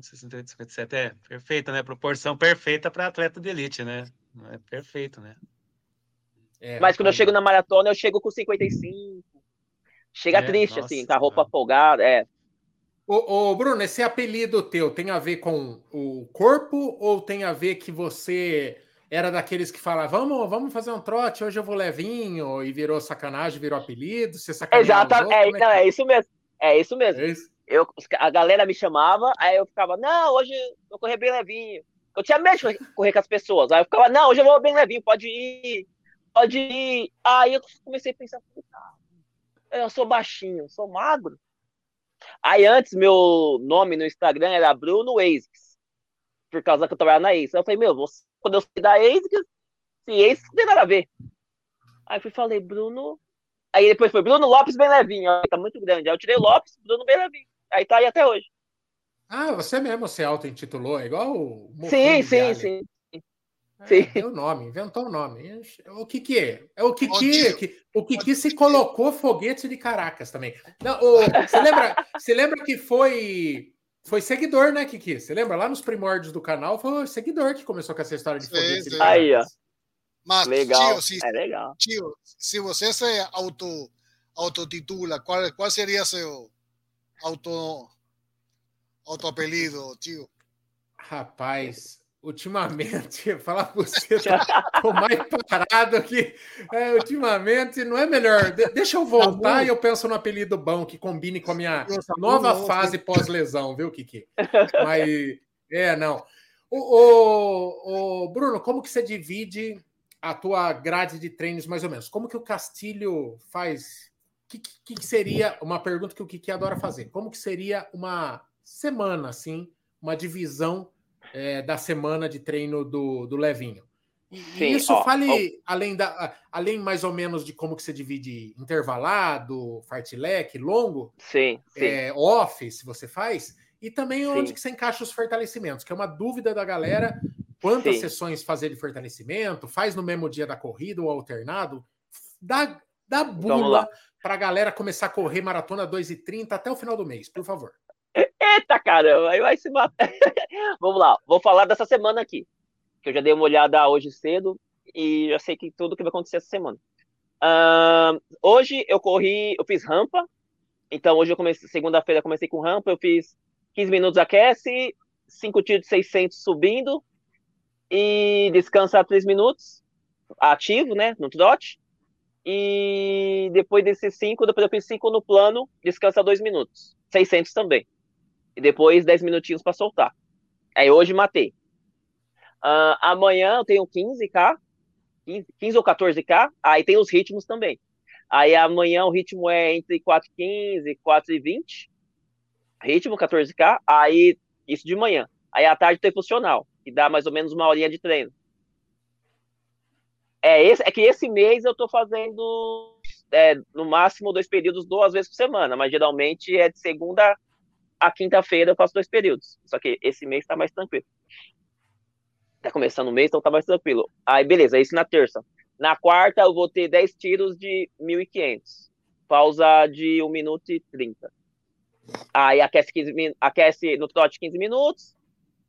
68, 57, é perfeita, né? Proporção perfeita para atleta de elite, né? É perfeito, né? É, Mas quando eu chego na maratona, eu chego com 55. Chega é, triste, nossa, assim, com a roupa folgada. É, Ô, ô, Bruno, esse apelido teu tem a ver com o corpo ou tem a ver que você era daqueles que falavam, vamos, vamos fazer um trote, hoje eu vou levinho, e virou sacanagem, virou apelido, você Exato, é, é, não, é isso mesmo. É isso mesmo. É isso? Eu, a galera me chamava, aí eu ficava, não, hoje eu vou correr bem levinho. Eu tinha medo de correr com as pessoas. Aí eu ficava, não, hoje eu vou bem levinho, pode ir, pode ir. Aí eu comecei a pensar, eu sou baixinho, sou magro. Aí antes, meu nome no Instagram era Bruno ASICS, por causa que eu trabalhava na ASICS. Eu falei, meu, você, quando eu saí da ASICS, se ASICS não tem nada a ver. Aí eu falei, Bruno. Aí depois foi Bruno Lopes bem levinho, ó, tá muito grande. Aí eu tirei Lopes, Bruno bem levinho. Aí tá aí até hoje. Ah, você mesmo se auto-intitulou, é igual o. Sim, sim, sim. É, o nome, inventou o nome. O que que é? É o que que, o que que se colocou foguete de Caracas também. Não, o, você lembra? Você lembra que foi foi seguidor, né, Kiki? Você lembra lá nos primórdios do canal foi o seguidor que começou com essa história de foguete. de Aí, ó. Mas legal. Tio, se, é legal. Tio, se você se auto autotitula, qual qual seria seu auto auto apelido, tio? Rapaz, ultimamente, falar para você, tô mais parado aqui. É, ultimamente, não é melhor. De, deixa eu voltar tá e eu penso no apelido bom que combine com a minha tá nova bom, fase pós-lesão, viu, Kiki? Mas, é, não. O, o, o, Bruno, como que você divide a tua grade de treinos, mais ou menos? Como que o Castilho faz? O que, que, que seria uma pergunta que o Kiki adora fazer? Como que seria uma semana, assim, uma divisão é, da semana de treino do, do Levinho. E Sim, isso ó, fale ó. além da além mais ou menos de como que você divide intervalado, fartlek, longo, sim, sim. É, off, se você faz, e também sim. onde que você encaixa os fortalecimentos, que é uma dúvida da galera, quantas sim. sessões fazer de fortalecimento, faz no mesmo dia da corrida ou alternado, dá, dá bula para a galera começar a correr maratona 2,30 até o final do mês, por favor. Eita caramba, aí vai se matar. Vamos lá, vou falar dessa semana aqui. que eu já dei uma olhada hoje cedo e já sei que tudo que vai acontecer essa semana. Uh, hoje eu corri, eu fiz rampa, então hoje eu comecei, segunda-feira comecei com rampa, eu fiz 15 minutos aquece, 5 tiros de 600 subindo e descansa 3 minutos, ativo, né, no trote. E depois desses 5, depois eu fiz 5 no plano, descansa 2 minutos, 600 também. E depois 10 minutinhos para soltar. Aí hoje matei. Uh, amanhã eu tenho 15k, 15, 15 ou 14k, aí tem os ritmos também. Aí amanhã o ritmo é entre 4,15 e 4,20, ritmo 14k, aí isso de manhã. Aí à tarde tem funcional, que dá mais ou menos uma horinha de treino. É, esse, é que esse mês eu tô fazendo é, no máximo dois períodos duas vezes por semana, mas geralmente é de segunda a quinta-feira eu faço dois períodos. Só que esse mês tá mais tranquilo tá começando o mês, então tá mais tranquilo. Aí, beleza, isso na terça. Na quarta, eu vou ter 10 tiros de 1.500. Pausa de 1 minuto e 30. Aí aquece, 15, aquece no trote 15 minutos,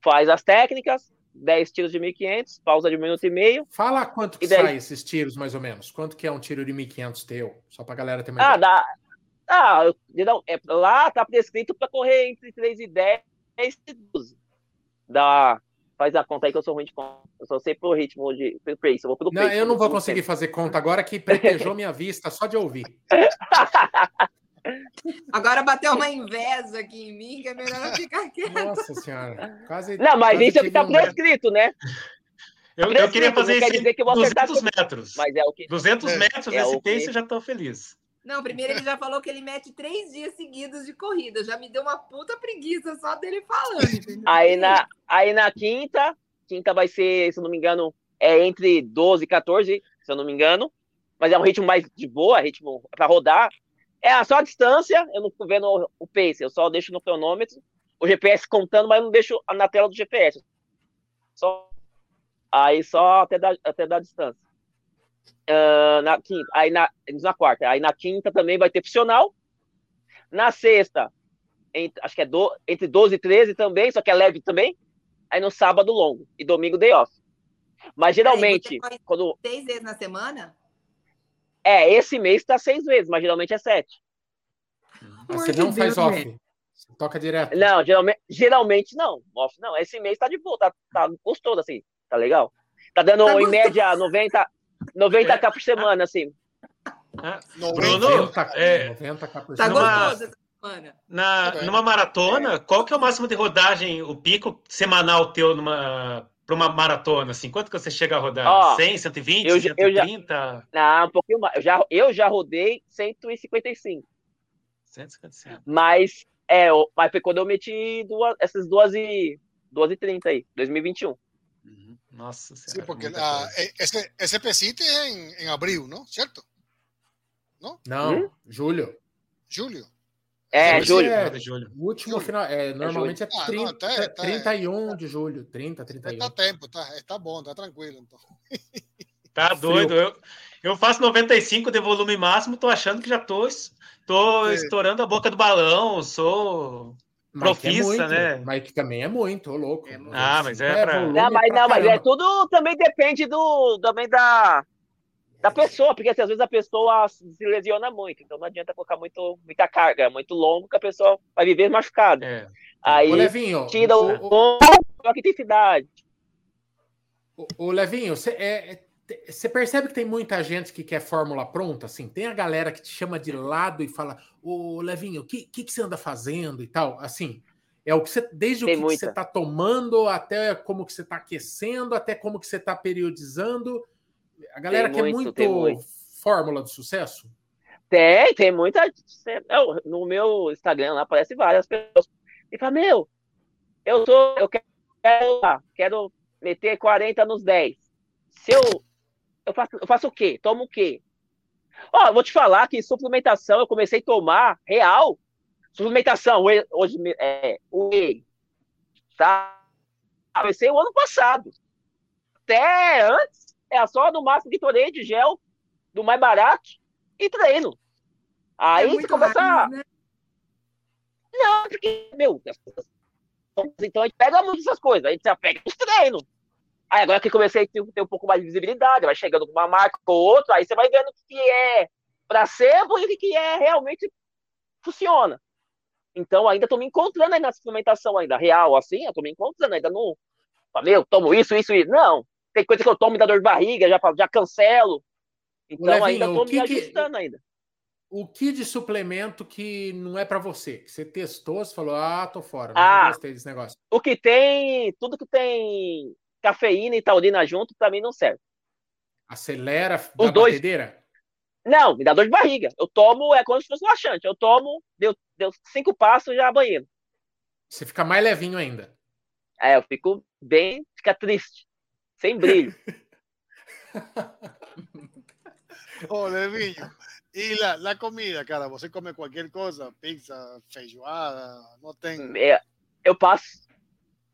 faz as técnicas, 10 tiros de 1.500, pausa de 1 minuto e meio. Fala quanto que 10... sai esses tiros, mais ou menos. Quanto que é um tiro de 1.500 teu? Só pra galera ter mais Ah, dá... Ah, não, é, lá tá prescrito para correr entre 3 e 10 e 12. Dá Faz a conta aí que eu sou ruim de conta. Eu só sei pro ritmo de pace. Eu vou pelo não, eu não vou conseguir tempo. fazer conta agora que pretejou minha vista só de ouvir. Agora bateu uma inveja aqui em mim, que é melhor ficar quieto. Nossa senhora. Quase, não, mas isso é o que tá prescrito, né? Eu, eu, queria fazer isso dizer que eu vou 200 metros. Mas é o que... 200 é. metros é esse pace, eu já tô feliz. Não, primeiro ele já falou que ele mete três dias seguidos de corrida. Já me deu uma puta preguiça só dele falando. Aí na, aí na quinta, quinta vai ser, se não me engano, é entre 12 e 14, se eu não me engano. Mas é um ritmo mais de boa, ritmo para rodar. É só a distância, eu não fico vendo o, pace, eu só deixo no cronômetro, o GPS contando, mas não deixo na tela do GPS. Só, aí só até dar, até dar distância. Uh, na quinta, aí na, na quarta, aí na quinta também vai ter funcional. Na sexta, entre, acho que é do, entre 12 e 13 também, só que é leve também. Aí no sábado longo e domingo day off. Mas geralmente, aí, quando seis vezes na semana? É, esse mês tá seis vezes, mas geralmente é sete. Mas você não faz off. Você toca direto. Não, geralmente, geralmente não. Off não. Esse mês tá de boa, tá, tá gostoso assim, tá legal. Tá dando tá em média 90, 90k por semana, assim. É. Bruno, 90, é, 90k por tá semana. gostoso essa semana. Na, tá numa maratona, qual que é o máximo de rodagem, o pico semanal teu numa para uma maratona, assim? Quanto que você chega a rodar? Ó, 100, 120, eu, 130? Eu já, não, um pouquinho mais. Eu já, eu já rodei 155. 155. Mas, é, mas foi quando eu meti duas, essas duas e, duas e 30 aí, 2021. Nossa Senhora. Sí, porque la, ese, ese PCIT es en, en, abril, ¿no? ¿Cierto? ¿No? Não, hum? julho. Julho. É, julho. É, é julho. O último julho. final, é, normalmente é, é 30, ah, não, tá, tá, 31 de julho. 30, 31. Tá tempo, tá, tá bom, tá tranquilo. Então. Tá doido. Eu, eu faço 95 de volume máximo, tô achando que já tô, tô estourando a boca do balão, sou Profissa, é né? Mas que também é muito, louco. É muito. Ah, mas é, é pra... Não, mas, não, mas é tudo também depende do também da, da pessoa, porque assim, às vezes a pessoa se lesiona muito, então não adianta colocar muito, muita carga, muito longo, que a pessoa vai viver machucada. É. Aí Ô, Levinho, tira o, o, a intensidade. O, o Levinho, você é, você percebe que tem muita gente que quer fórmula pronta, assim? Tem a galera que te chama de lado e fala, ô Levinho, o que, que, que, você anda fazendo e tal? Assim, é o que você, desde tem o que, que você está tomando, até como que você está aquecendo, até como que você está periodizando. A galera tem quer muito, muito fórmula de sucesso? Tem, tem muita. No meu Instagram lá aparece várias pessoas. E fala, meu, eu tô, eu quero, quero meter 40 nos 10. Se eu eu faço, eu faço o quê? Tomo o quê? Ó, eu vou te falar que suplementação eu comecei a tomar real. Suplementação, hoje é o whey, tá? Comecei o ano passado. Até antes, é só no máximo de torneio de gel, do mais barato, e treino. Aí é você começa. Rápido, né? Não, porque, meu, então a gente pega muito essas coisas, a gente já pega os treinos. Aí agora que comecei a ter, um pouco mais de visibilidade, vai chegando com uma marca ou outra, aí você vai vendo o que é placebo e o que é realmente funciona. Então ainda tô me encontrando aí na suplementação ainda, real, assim, eu tô me encontrando ainda no. Meu, tomo isso, isso, isso. Não, tem coisa que eu tomo me dá dor de barriga, já, já cancelo. Então Levinho, ainda tô me ajustando que... ainda o que de suplemento que não é para você? Que você testou, você falou, ah, tô fora, ah, não gostei desse negócio. O que tem, tudo que tem cafeína e taurina junto, para mim não serve. Acelera Os dois. batedeira? Não, me dá dor de barriga. Eu tomo, é como se fosse laxante. Eu tomo, deu, deu cinco passos, já banheiro. Você fica mais levinho ainda. É, eu fico bem, fica triste, sem brilho. Ô, Levinho, e la, la, comida, cara, você come qualquer coisa, pizza, feijoada, não tem. É, eu passo,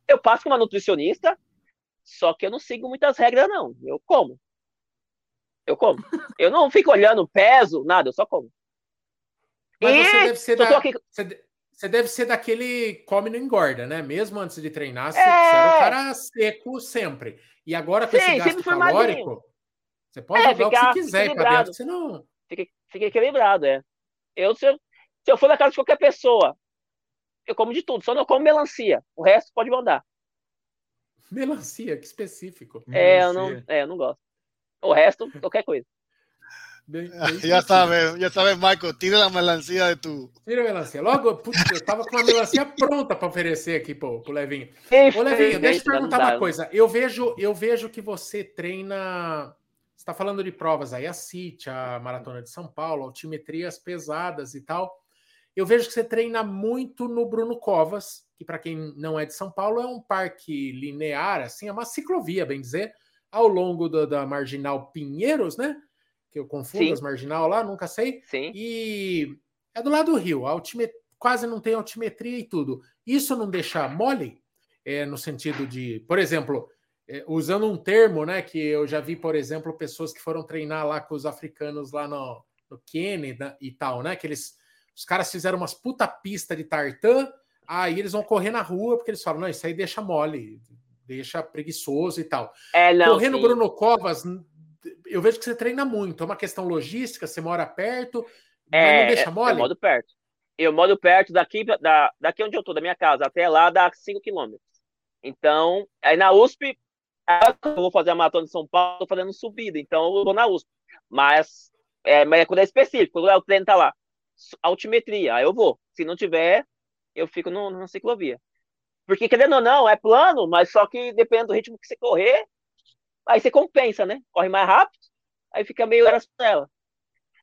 eu passo com uma nutricionista, só que eu não sigo muitas regras, não. Eu como. Eu como. eu não fico olhando peso, nada, eu só como. Mas e você deve ser da, aqui... você, você, deve ser daquele come não engorda, né? Mesmo antes de treinar, você, é... você era um cara seco sempre. E agora com Sim, esse gasto calórico, você pode é, jogar o que você quiser para dentro, você não fica, fica equilibrado, é. Eu se, eu, se eu for na casa de qualquer pessoa, eu como de tudo, só não como melancia. O resto pode mandar. Melancia, que específico. É, eu não, é, eu não gosto. O resto, qualquer coisa. Bem, bem já sabe, já sabe, Michael, tira a melancia de tu. Tira a melancia. Logo, putz, eu tava com a melancia pronta para oferecer aqui pro, pro Levinho. Ô, Levinho, deixa eu te perguntar uma coisa. Eu vejo, eu vejo que você treina está falando de provas aí, a CIT, a Maratona de São Paulo, altimetrias pesadas e tal. Eu vejo que você treina muito no Bruno Covas, que para quem não é de São Paulo é um parque linear, assim, é uma ciclovia, bem dizer, ao longo do, da Marginal Pinheiros, né? Que eu confundo Sim. as Marginal lá, nunca sei. Sim. E é do lado do rio, altimet... quase não tem altimetria e tudo. Isso não deixa mole? É, no sentido de, por exemplo, é, usando um termo, né, que eu já vi, por exemplo, pessoas que foram treinar lá com os africanos lá no, no Quênia e tal, né, que eles, os caras fizeram umas puta pista de tartan, aí eles vão correr na rua porque eles falam, não, isso aí deixa mole, deixa preguiçoso e tal. É, não, Correndo sim. Bruno Covas, eu vejo que você treina muito, é uma questão logística, você mora perto, é, não deixa mole? Eu moro perto. Eu moro perto daqui, da, daqui onde eu tô, da minha casa, até lá dá 5 quilômetros. Então, aí na USP, eu vou fazer a maratona de São Paulo, tô fazendo subida, então eu vou na USP. Mas é, mas é quando é específico, quando o treino tá lá, altimetria, aí eu vou. Se não tiver, eu fico no, na ciclovia. Porque, querendo ou não, é plano, mas só que depende do ritmo que você correr, aí você compensa, né? Corre mais rápido, aí fica meio era dela.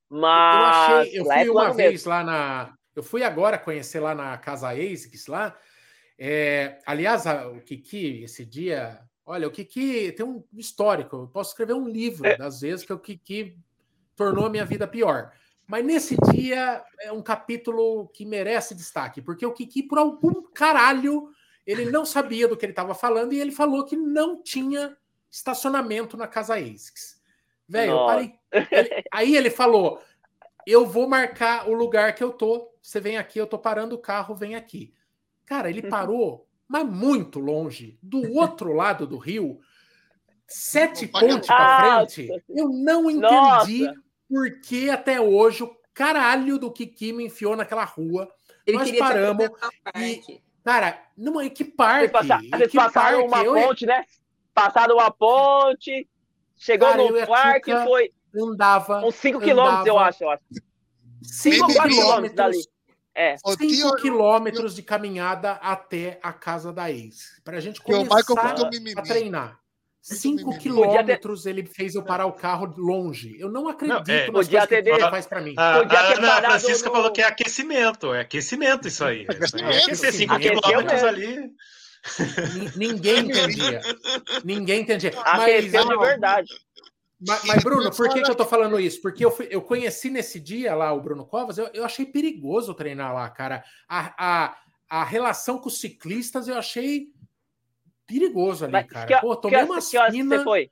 Mas. Eu, achei, eu fui é uma vez mesmo. lá na. Eu fui agora conhecer lá na Casa ASICS lá. É, aliás, o Kiki, esse dia, Olha, o Kiki tem um histórico. Eu posso escrever um livro é. das vezes que o Kiki tornou a minha vida pior. Mas nesse dia é um capítulo que merece destaque, porque o Kiki, por algum caralho, ele não sabia do que ele estava falando e ele falou que não tinha estacionamento na casa ASICS. Velho, eu parei. Ele, aí ele falou: Eu vou marcar o lugar que eu tô. Você vem aqui, eu tô parando o carro, vem aqui. Cara, ele parou mas muito longe, do outro lado do rio, sete pontos para frente, eu não entendi Nossa. Por que até hoje o caralho do Kiki me enfiou naquela rua. Ele Nós paramos e, cara, não é que parque? Vocês passaram uma eu... ponte, né? Passaram uma ponte, chegou cara, no parque e foi. Andava. Uns 5 quilômetros, eu acho, eu acho. 5 quilômetros dali. É. 5 quilômetros de caminhada até a casa da ex. Para a gente começar a treinar. 5 quilômetros ter... ele fez eu parar o carro longe. Eu não acredito não, é, nas ter... que ele faz para mim. A, a Ana Francisca no... falou que é aquecimento. É aquecimento isso aí. Aquecer 5 quilômetros ali. Ninguém entendia. Ninguém entendia. Aqueceu de verdade. Mas, mas, Bruno, por que, que eu tô falando isso? Porque eu, fui, eu conheci nesse dia lá o Bruno Covas, eu, eu achei perigoso treinar lá, cara. A, a, a relação com os ciclistas eu achei perigoso ali, mas, cara. Que, Pô, tomei uma fina... você foi?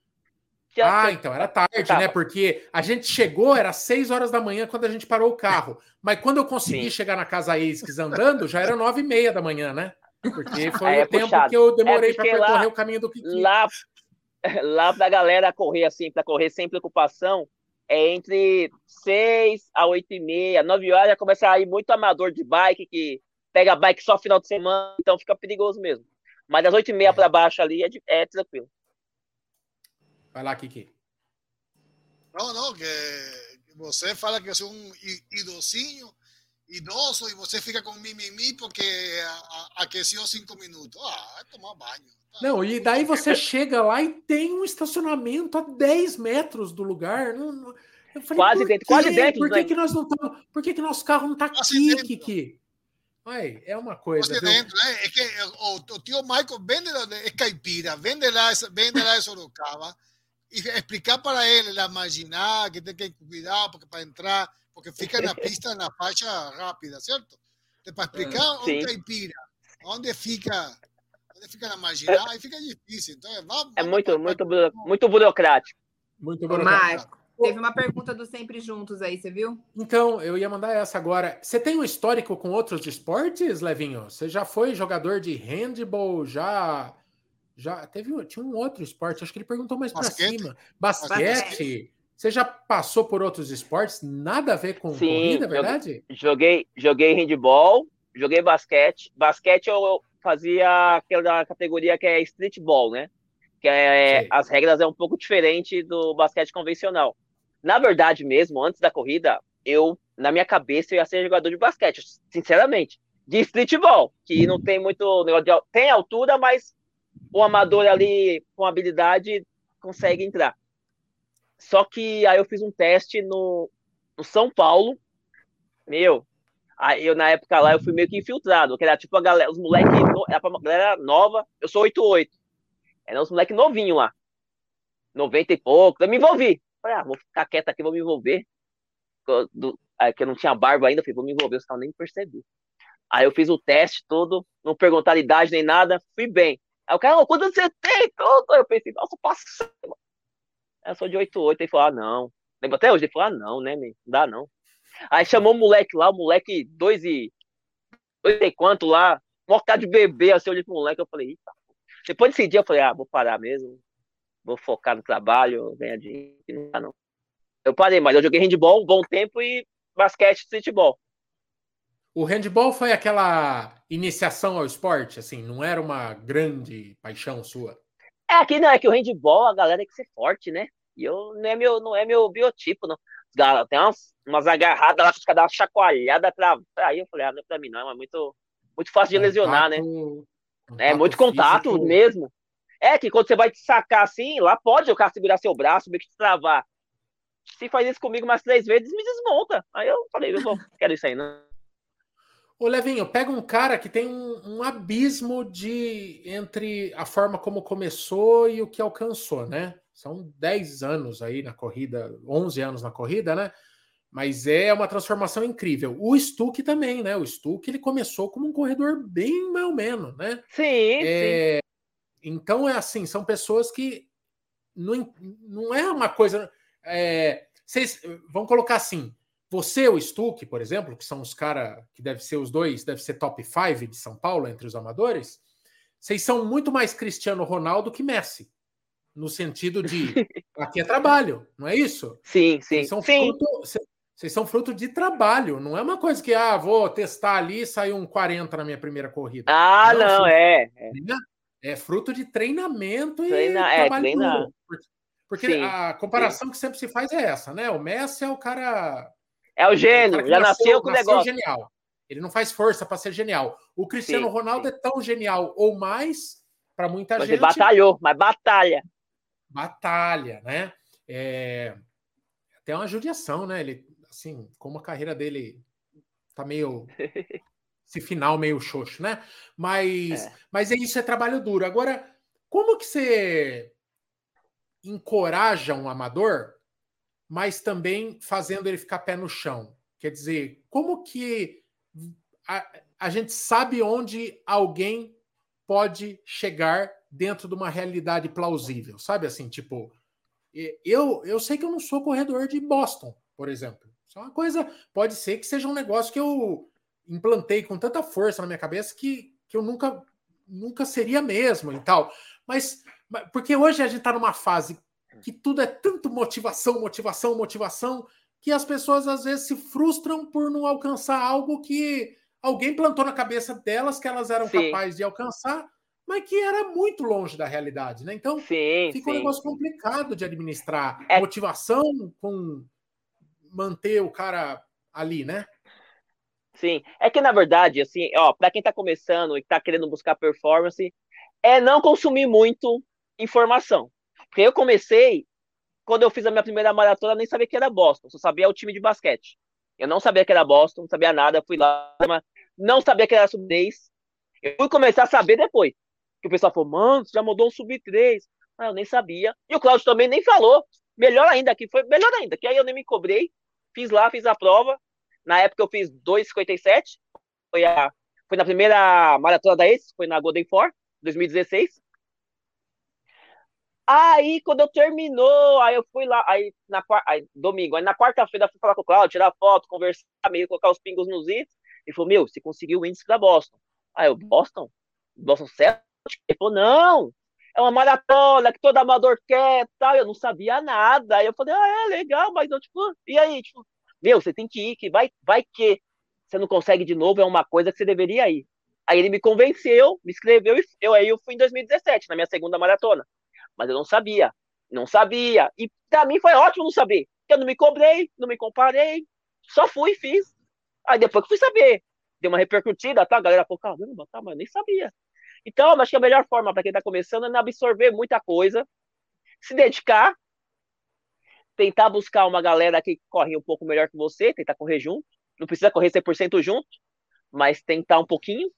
ah, então era tarde, né? Porque a gente chegou, era 6 horas da manhã quando a gente parou o carro. Mas quando eu consegui Sim. chegar na casa ASICS andando, já era 9 e meia da manhã, né? Porque foi é, o tempo puxado. que eu demorei é para percorrer lá, o caminho do Kiki. Lá lá pra galera correr assim, para correr sem preocupação, é entre 6 a 8 e meia, 9 horas já começa a ir muito amador de bike, que pega bike só final de semana, então fica perigoso mesmo. Mas das 8 e meia é. para baixo ali é, é tranquilo. Vai lá, Kiki. Não, não, que você fala que é um idosinho, idoso, e você fica com mimimi porque aqueceu cinco minutos. Ah, é tomar banho. Tá. Não, e daí você chega lá e tem um estacionamento a 10 metros do lugar. Não, quase dentro, quase dentro. Por que, né? que nós não estamos? Por que, que nosso carro não está aqui, Kiki? Ai, é uma coisa. Quase dentro, né? É que o, o tio Michael vende, é caipira, vende lá, vende lá de Sorocaba y explicar para él la marginal, que tiene que cuidar porque para entrar, porque fica na pista na faixa rápida, certo? Então, para explicar ah, onde caipira, onde fica, onde fica na marginal, aí fica difícil. Então, vamos, é muito, muito, muito burocrático. Muito burocrático. Marco, teve uma pergunta do Sempre Juntos aí, você viu? Então, eu ia mandar essa agora. Você tem um histórico com outros esportes, Levinho? Você já foi jogador de handball, já já teve tinha um outro esporte, acho que ele perguntou mais para cima. Basquete. Você já passou por outros esportes? Nada a ver com Sim, corrida, é verdade? Joguei, joguei handball, joguei basquete. Basquete eu fazia aquela categoria que é streetball, né? Que é, as regras é um pouco diferente do basquete convencional. Na verdade mesmo, antes da corrida, eu na minha cabeça eu ia ser jogador de basquete, sinceramente, de streetball, que não tem muito negócio de, tem altura, mas o amador ali com habilidade consegue entrar. Só que aí eu fiz um teste no, no São Paulo, meu, aí eu na época lá eu fui meio que infiltrado, que era tipo a galera, os moleques, era pra galera nova, eu sou 88, eram os moleques novinhos lá, 90 e pouco, eu me envolvi, falei, ah, vou ficar quieto aqui, vou me envolver, do, aí, que eu não tinha barba ainda, falei, vou me envolver, os caras nem perceberam. Aí eu fiz o teste todo, não perguntaram idade nem nada, fui bem. Aí o cara, oh, quando você tem? Todo? Eu pensei, nossa, passou. Eu sou de 88. Ele falou, ah, não. Lembra até hoje? Ele falou, ah, não, né, man? não dá não. Aí chamou o moleque lá, o moleque dois e. Dois e quanto lá, morta de bebê, assim, eu olhei pro moleque, eu falei. Depois desse dia eu falei, ah, vou parar mesmo. Vou focar no trabalho, ganhar dinheiro, não dá não. Eu parei, mas eu joguei handball um bom tempo e basquete e futebol. O handball foi aquela iniciação ao esporte, assim, não era uma grande paixão sua? É, aqui não, é que o handball, a galera tem que ser forte, né? E eu não é meu, não é meu biotipo, não. Galera, tem umas, umas agarradas lá, fica dar uma chacoalhada pra. Aí eu falei, ah, não é pra mim, não, é muito, muito fácil de lesionar, né? É muito contato físico. mesmo. É que quando você vai te sacar assim, lá pode o cara segurar seu braço, meio que te travar. Se faz isso comigo mais três vezes, me desmonta. Aí eu falei, eu não quero isso aí, não. Ô, Levinho, pega um cara que tem um, um, abismo de entre a forma como começou e o que alcançou, né? São 10 anos aí na corrida, 11 anos na corrida, né? Mas é uma transformação incrível. O Stuck também, né? O Stuck ele começou como um corredor bem mais ou menos, né? Sim, é, sim. Então é assim, são pessoas que não, não é uma coisa. É, vocês vão colocar assim: você, o Stuck, por exemplo, que são os caras que devem ser os dois, deve ser top 5 de São Paulo entre os amadores, vocês são muito mais Cristiano Ronaldo que Messi. No sentido de aqui é trabalho, não é isso? Sim, sim. Vocês são, sim. Fruto, vocês são fruto de trabalho, não é uma coisa que, ah, vou testar ali e saiu um 40 na minha primeira corrida. Ah, não, não é, é. É fruto de treinamento Treina, e é, treinar. Porque, porque a comparação sim. que sempre se faz é essa, né? O Messi é o cara é o gênio, já nasceu, nasceu com o negócio. Genial. Ele não faz força para ser genial. O Cristiano sim, Ronaldo sim. é tão genial ou mais para muita mas gente. Ele batalhou, mas batalha. Batalha, né? É... Até uma judiação, né? Ele, assim, como a carreira dele tá meio. esse final meio xoxo, né? Mas é. mas é isso, é trabalho duro. Agora, como que você encoraja um amador mas também fazendo ele ficar pé no chão. Quer dizer, como que a, a gente sabe onde alguém pode chegar dentro de uma realidade plausível, sabe? Assim, tipo, eu, eu sei que eu não sou corredor de Boston, por exemplo. Isso é uma coisa, pode ser que seja um negócio que eu implantei com tanta força na minha cabeça que, que eu nunca, nunca seria mesmo e tal. Mas Porque hoje a gente está numa fase que tudo é tanto motivação, motivação, motivação, que as pessoas às vezes se frustram por não alcançar algo que alguém plantou na cabeça delas que elas eram sim. capazes de alcançar, mas que era muito longe da realidade, né? Então sim, fica sim. um negócio complicado de administrar é... motivação com manter o cara ali, né? Sim, é que na verdade, assim, ó, para quem tá começando e tá querendo buscar performance, é não consumir muito informação. Porque eu comecei, quando eu fiz a minha primeira maratona, nem sabia que era Boston, só sabia o time de basquete. Eu não sabia que era Boston, não sabia nada, fui lá, não sabia que era sub 3. Eu fui começar a saber depois. Que o pessoal falou, mano, você já mudou um sub 3. Ah, eu nem sabia. E o Claudio também nem falou. Melhor ainda, que foi melhor ainda, que aí eu nem me cobrei, fiz lá, fiz a prova. Na época eu fiz 2,57. Foi, a, foi na primeira maratona da ACE, foi na Golden Four, 2016. Aí, quando eu terminou, aí eu fui lá, aí na aí, domingo, aí na quarta-feira fui falar com o Claudio, tirar foto, conversar meio, colocar os pingos nos itens. Ele falou, meu, você conseguiu o índice da Boston. Aí eu, Boston? Boston certo? Ele falou, não, é uma maratona que todo amador quer tal. Eu não sabia nada. Aí eu falei, ah, é legal, mas eu, tipo, e aí? Tipo, meu, você tem que ir, que vai, vai que você não consegue de novo, é uma coisa que você deveria ir. Aí ele me convenceu, me escreveu e eu aí eu fui em 2017, na minha segunda maratona. Mas eu não sabia, não sabia. E para mim foi ótimo não saber. Eu não me cobrei, não me comparei, só fui e fiz. Aí depois que fui saber, deu uma repercutida, tá? A galera falou, caramba, tá, mas eu nem sabia. Então, acho que a melhor forma para quem está começando é absorver muita coisa, se dedicar, tentar buscar uma galera que corre um pouco melhor que você, tentar correr junto. Não precisa correr 100% junto, mas tentar um pouquinho.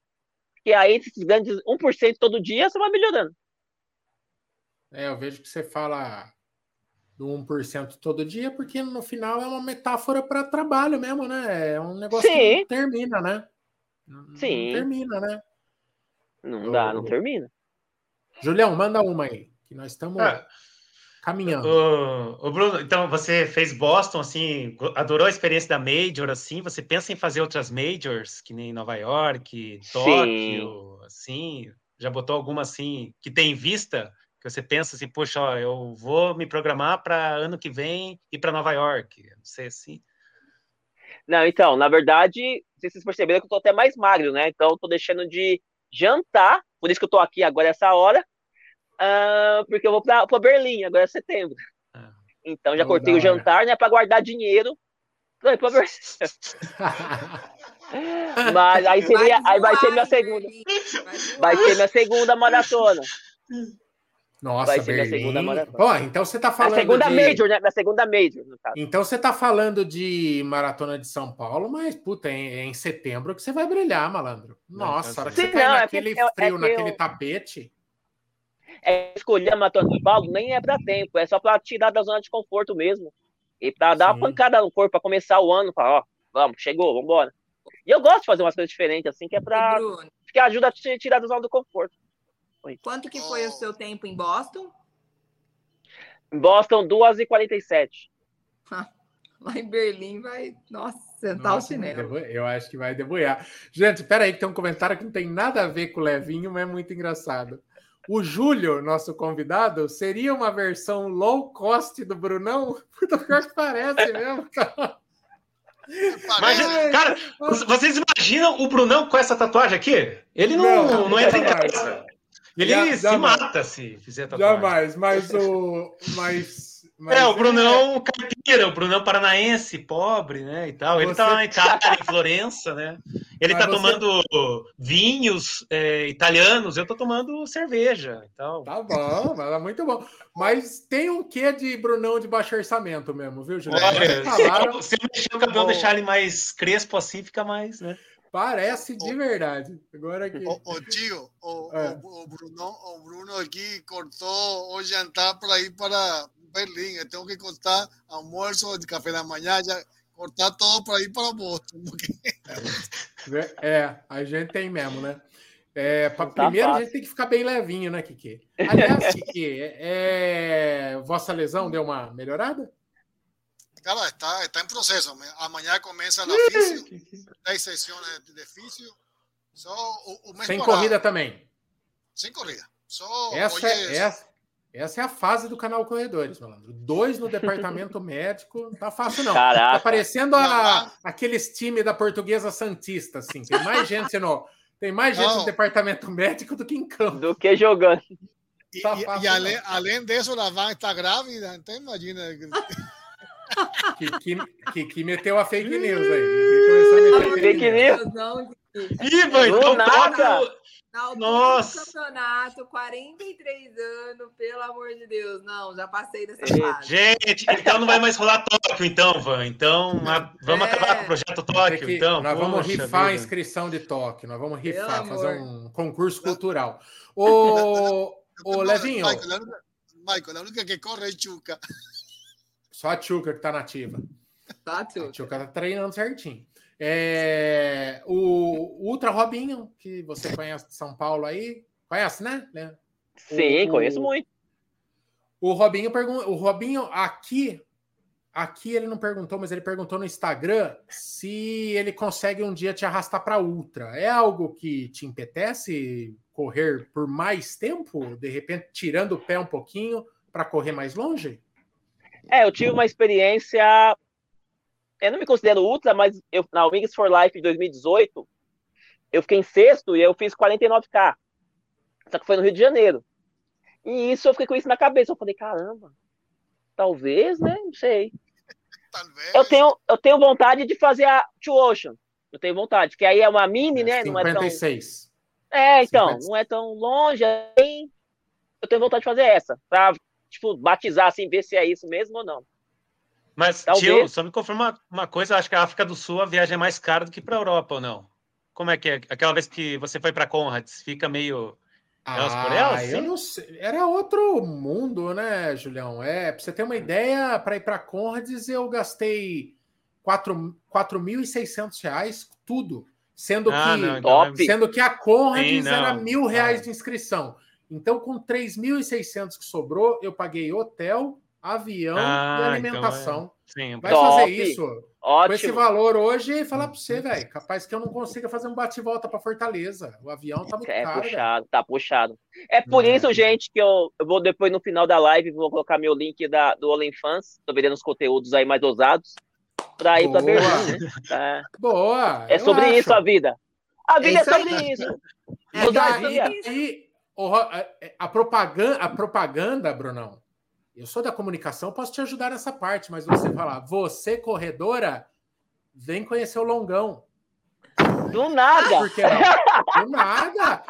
E aí, esses grandes 1% todo dia, você vai melhorando. É, eu vejo que você fala do 1% todo dia, porque no final é uma metáfora para trabalho mesmo, né? É um negócio Sim. que não termina, né? Não, Sim. Não termina, né? Não dá, não termina. Julião, manda uma aí, que nós estamos ah, caminhando. O, o, Bruno, então você fez Boston, assim, adorou a experiência da Major, assim, você pensa em fazer outras Majors, que nem Nova York, Tóquio, assim, já botou alguma, assim, que tem em vista, que você pensa assim, poxa, ó, eu vou me programar para ano que vem ir para Nova York, não sei assim. Não, então, na verdade, vocês perceberam que eu tô até mais magro, né? Então, eu tô deixando de jantar, por isso que eu tô aqui agora essa hora, uh, porque eu vou para Berlim, agora é setembro. Ah, então já cortei o jantar, né, para guardar dinheiro pra ir pra Berlim. Mas aí seria, vai aí vai ser minha segunda. Vai, vai ser minha segunda maratona. Nossa, vai ser Berlim. minha segunda maratona. Pô, então você tá falando. A segunda de... Major, né? Minha segunda Major, no caso. Então você tá falando de maratona de São Paulo, mas, puta, é em setembro que você vai brilhar, malandro. Nossa, a hora que você cai naquele é frio, é naquele eu... tapete. É escolher de São Paulo nem é pra tempo, é só pra tirar da zona de conforto mesmo. E pra dar uma pancada no corpo, pra começar o ano, falar, ó, vamos, chegou, vambora. E eu gosto de fazer umas coisas diferentes, assim, que é pra. que ajuda a te tirar da zona do conforto. Oi. Quanto que foi o seu tempo em Boston? Em Boston, 2h47. Lá em Berlim vai. Nossa, sentar Nossa, o chinelo. Eu acho que vai deboiar. Gente, espera aí, que tem um comentário que não tem nada a ver com o Levinho, mas é muito engraçado. O Júlio, nosso convidado, seria uma versão low cost do Brunão? Puta, pior que parece mesmo, cara. Imagina, cara, vocês imaginam o Brunão com essa tatuagem aqui? Ele não, não, não entra em casa. Ele já, se mata se fizer tatuagem. Jamais, mas o. Mas, mas é, o Brunão é... caipira, o Brunão paranaense, pobre, né? E tal. Ele tá lá na Itália, em Florença, né? Ele mas tá você... tomando vinhos é, italianos, eu tô tomando cerveja. Então... Tá bom, mas é muito bom. Mas tem um quê de Brunão de baixo orçamento mesmo, viu, Juliano? É, falaram... Se eu mexer o cabelo, deixar ele mais crespo assim, fica mais, né? Parece de verdade. Agora aqui. O, o tio, o, é. o, o, Bruno, o Bruno aqui cortou o jantar para ir para Berlim. Eu tenho que cortar almoço de café da manhã, já cortar todo para ir para Boston. Porque... É, a gente tem mesmo, né? É, pra, tá primeiro fácil. a gente tem que ficar bem levinho, né, Kiki? Aliás, Kiki, é, vossa lesão deu uma melhorada? Cara, está, está en proceso. Amanhã começa na fisio, 10 sessões de fisio. Só o, o Sem corrida também. Sem corrida. Só essa, hoje é, essa, Essa é a fase do canal Corredores, malandro. Dois no departamento médico, não tá fácil, não. Caraca. Tá parecendo a, aqueles times da portuguesa Santista, assim. Tem mais gente no, tem mais gente não. no departamento médico do que em campo. Do que jogando. E, tá fácil, e além, além disso, a Van está grávida, então imagina. Que, que, que, que, meteu a fake news aí. Fake news? Ih, mãe, então nada. Na Nossa. do campeonato, 43 anos, pelo amor de Deus. Não, já passei dessa fase. Gente, então não vai mais rolar Tóquio, então, Van. Então, vamos é. acabar com o projeto Tóquio, então. Nós vamos rifar a inscrição de Tóquio, nós vamos rifar, fazer um concurso cultural. Ô, ô Levinho. Michael, Michael, a única que corre é Chuca. Só a Chuca que tá nativa. Tá, a Chuca tá treinando certinho. É, o Ultra Robinho, que você conhece de São Paulo aí, conhece, né? Sim, o, conheço muito. O Robinho pergunta, o Robinho aqui, aqui ele não perguntou, mas ele perguntou no Instagram se ele consegue um dia te arrastar para Ultra. É algo que te empetece correr por mais tempo, de repente tirando o pé um pouquinho para correr mais longe? É, eu tive uma experiência eu não me considero ultra, mas eu, na Wings for Life de 2018, eu fiquei em sexto e eu fiz 49K. Só que foi no Rio de Janeiro. E isso eu fiquei com isso na cabeça. Eu falei, caramba, talvez, né? Não sei. Talvez. Eu tenho, eu tenho vontade de fazer a Two Ocean. Eu tenho vontade, que aí é uma mini, né? 56. Não é, tão... é então, 56. não é tão longe. Assim. Eu tenho vontade de fazer essa. Pra, tipo, batizar, assim, ver se é isso mesmo ou não. Mas, Talvez. tio, só me confirma uma coisa, acho que a África do Sul a viagem é mais cara do que para a Europa, ou não? Como é que é? Aquela vez que você foi para Conrads, fica meio elas ah, por elas? Sim? Eu não sei. Era outro mundo, né, Julião? É, para você ter uma ideia, para ir para Conrads eu gastei 4.600 reais, tudo. Sendo, ah, que, não, então é sendo que a Conrads sim, era mil reais ah. de inscrição. Então, com 3.600 que sobrou, eu paguei hotel, avião ah, e alimentação. Então é... Sim, Vai top. fazer isso Ótimo. com esse valor hoje e falar para você, velho, capaz que eu não consiga fazer um bate-volta para Fortaleza. O avião tá muito é caro. É puxado, véio. tá puxado. É por é. isso, gente, que eu, eu, vou depois no final da live vou colocar meu link da, do OnlyFans, tô vendendo os conteúdos aí mais ousados para ir para Berlim, né? É. Boa. É sobre acho. isso a vida. A vida é, é sobre aí. isso. É, e, e, a propaganda, a propaganda, Brunão, eu sou da comunicação, posso te ajudar nessa parte, mas você falar, você, corredora, vem conhecer o Longão. Do nada! Por que não? Do nada!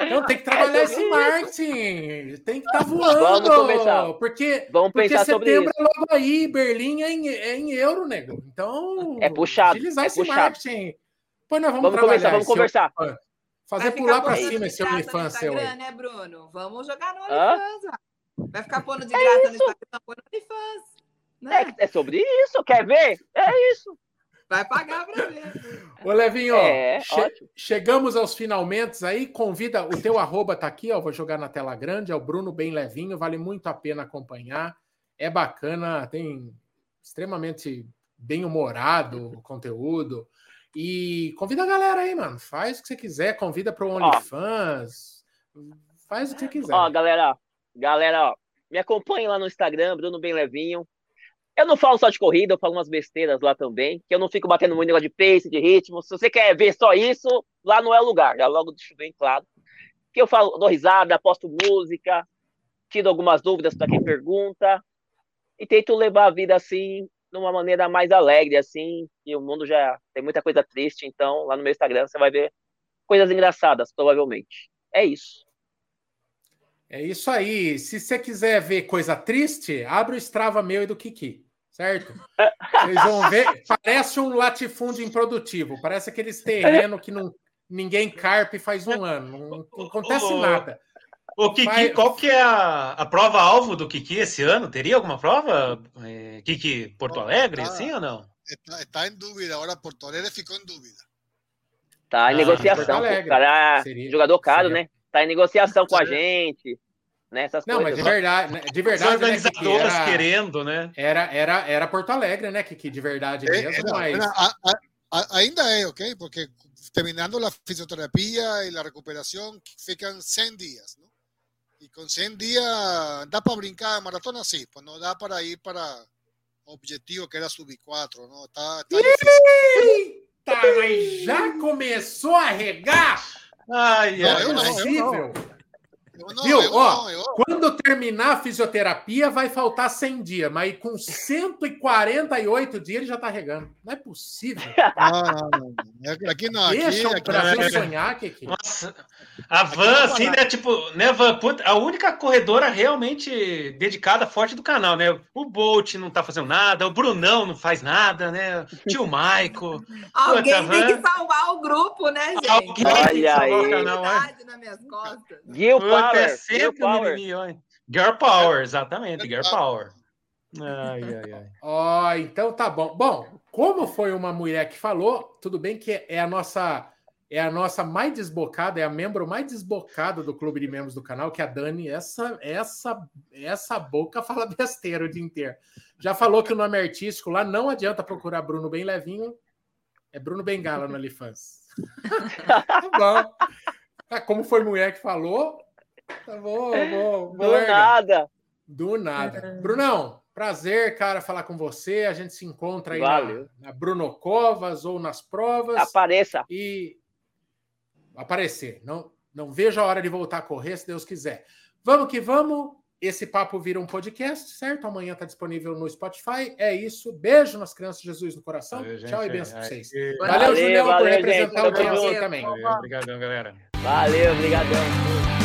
Então tem que trabalhar é esse marketing, tem que estar tá voando. Vamos começar. Porque, Vamos porque pensar setembro sobre é logo aí, Berlim é em, é em euro, nego. Então, é puxado, utilizar é esse puxado. marketing. Pois nós vamos, vamos conversar, vamos conversar. Fazer pular para cima esse OnlyFans seu. né, Bruno? Vamos jogar no OnlyFans. Vai ficar pondo de é graça é no Instagram, põe no OnlyFans. Né? É, é sobre isso, quer ver? É isso. Vai pagar para ver. Ô, Levinho, é, che chegamos aos finalmente aí. Convida, o teu arroba tá aqui, ó. Vou jogar na tela grande, é o Bruno Bem Levinho, vale muito a pena acompanhar. É bacana, tem extremamente bem humorado o conteúdo. E convida a galera aí, mano. Faz o que você quiser, convida para o OnlyFans. Faz o que você quiser. Ó, galera, Galera, ó, me acompanhe lá no Instagram, Bruno Bem Levinho. Eu não falo só de corrida, eu falo umas besteiras lá também, que eu não fico batendo muito negócio de pace, de ritmo. Se você quer ver só isso, lá não é lugar. Já logo deixo bem claro. Que eu falo, dou risada, posto música, tiro algumas dúvidas para quem pergunta e tento levar a vida assim, de uma maneira mais alegre, assim, e o mundo já tem muita coisa triste, então lá no meu Instagram você vai ver coisas engraçadas, provavelmente. É isso. É isso aí. Se você quiser ver coisa triste, abre o Strava meu e do Kiki, certo? Vocês vão ver. Parece um latifúndio improdutivo. Parece aqueles terrenos que não, ninguém carpe faz um ano. Não, não acontece nada. O Kiki, Vai... qual que é a, a prova-alvo do Kiki esse ano? Teria alguma prova? É, Kiki Porto Alegre, tá, assim ou não? Está, está em dúvida. Agora Porto Alegre ficou em dúvida. Tá em ah, negociação. O cara, seria, jogador caro, seria. né? Tá em negociação com a gente, né? Essas não, coisas. mas de verdade, né, de verdade. Os organizadoras né, querendo, né? Era, era, era Porto Alegre, né? Que, que de verdade é, mesmo, é, mas. A, a, a, ainda é, ok? Porque terminando a fisioterapia e a recuperação, ficam 100 dias, não? Y con 100 días da para brincar maratona, sí, pues no da para ir para objetivo que era subir 4, ¿no? Está, está difícil. mas já começou a regar? Ai, ai, não, é possível. Não, Viu? Eu Ó, não, eu... Quando terminar a fisioterapia, vai faltar 100 dias, mas com 148 dias ele já tá regando. Não é possível. Não, não, não. Aqui não. Deixa aqui, o Brasil aqui, sonhar, Kiki. Nossa, a Van, assim, né? Tipo, né, Van? A única corredora realmente dedicada, forte do canal, né? O Bolt não tá fazendo nada, o Brunão não faz nada, né? Tio Maico. Alguém Puta, tem Van... que salvar o grupo, né, gente? Alguém Olha tem que salvar aí. o canal, nas minhas costas. Gil Power. É sempre Girl Power. Girl Power, exatamente, Girl Power. Ai, ai, ai. Ó, oh, então tá bom. Bom, como foi uma mulher que falou, tudo bem que é a nossa é a nossa mais desbocada, é a membro mais desbocada do clube de membros do canal, que é a Dani. Essa essa essa boca fala besteira o dia inteiro. Já falou que o nome artístico lá não adianta procurar Bruno bem levinho. É Bruno Bengala no Alifans. tá bom. Ah, como foi mulher que falou, Tá bom, bom. Do nada. Do nada. É. Brunão, prazer, cara, falar com você. A gente se encontra aí na, na, Bruno Covas ou nas provas. Apareça. E aparecer. Não, não vejo a hora de voltar a correr, se Deus quiser. Vamos que vamos. Esse papo vira um podcast, certo? Amanhã está disponível no Spotify. É isso. Beijo nas crianças de Jesus no coração. Valeu, Tchau e benção para vocês. Valeu, valeu Julião, por representar gente, o dia também. Obrigadão, galera. Valeu, obrigadão.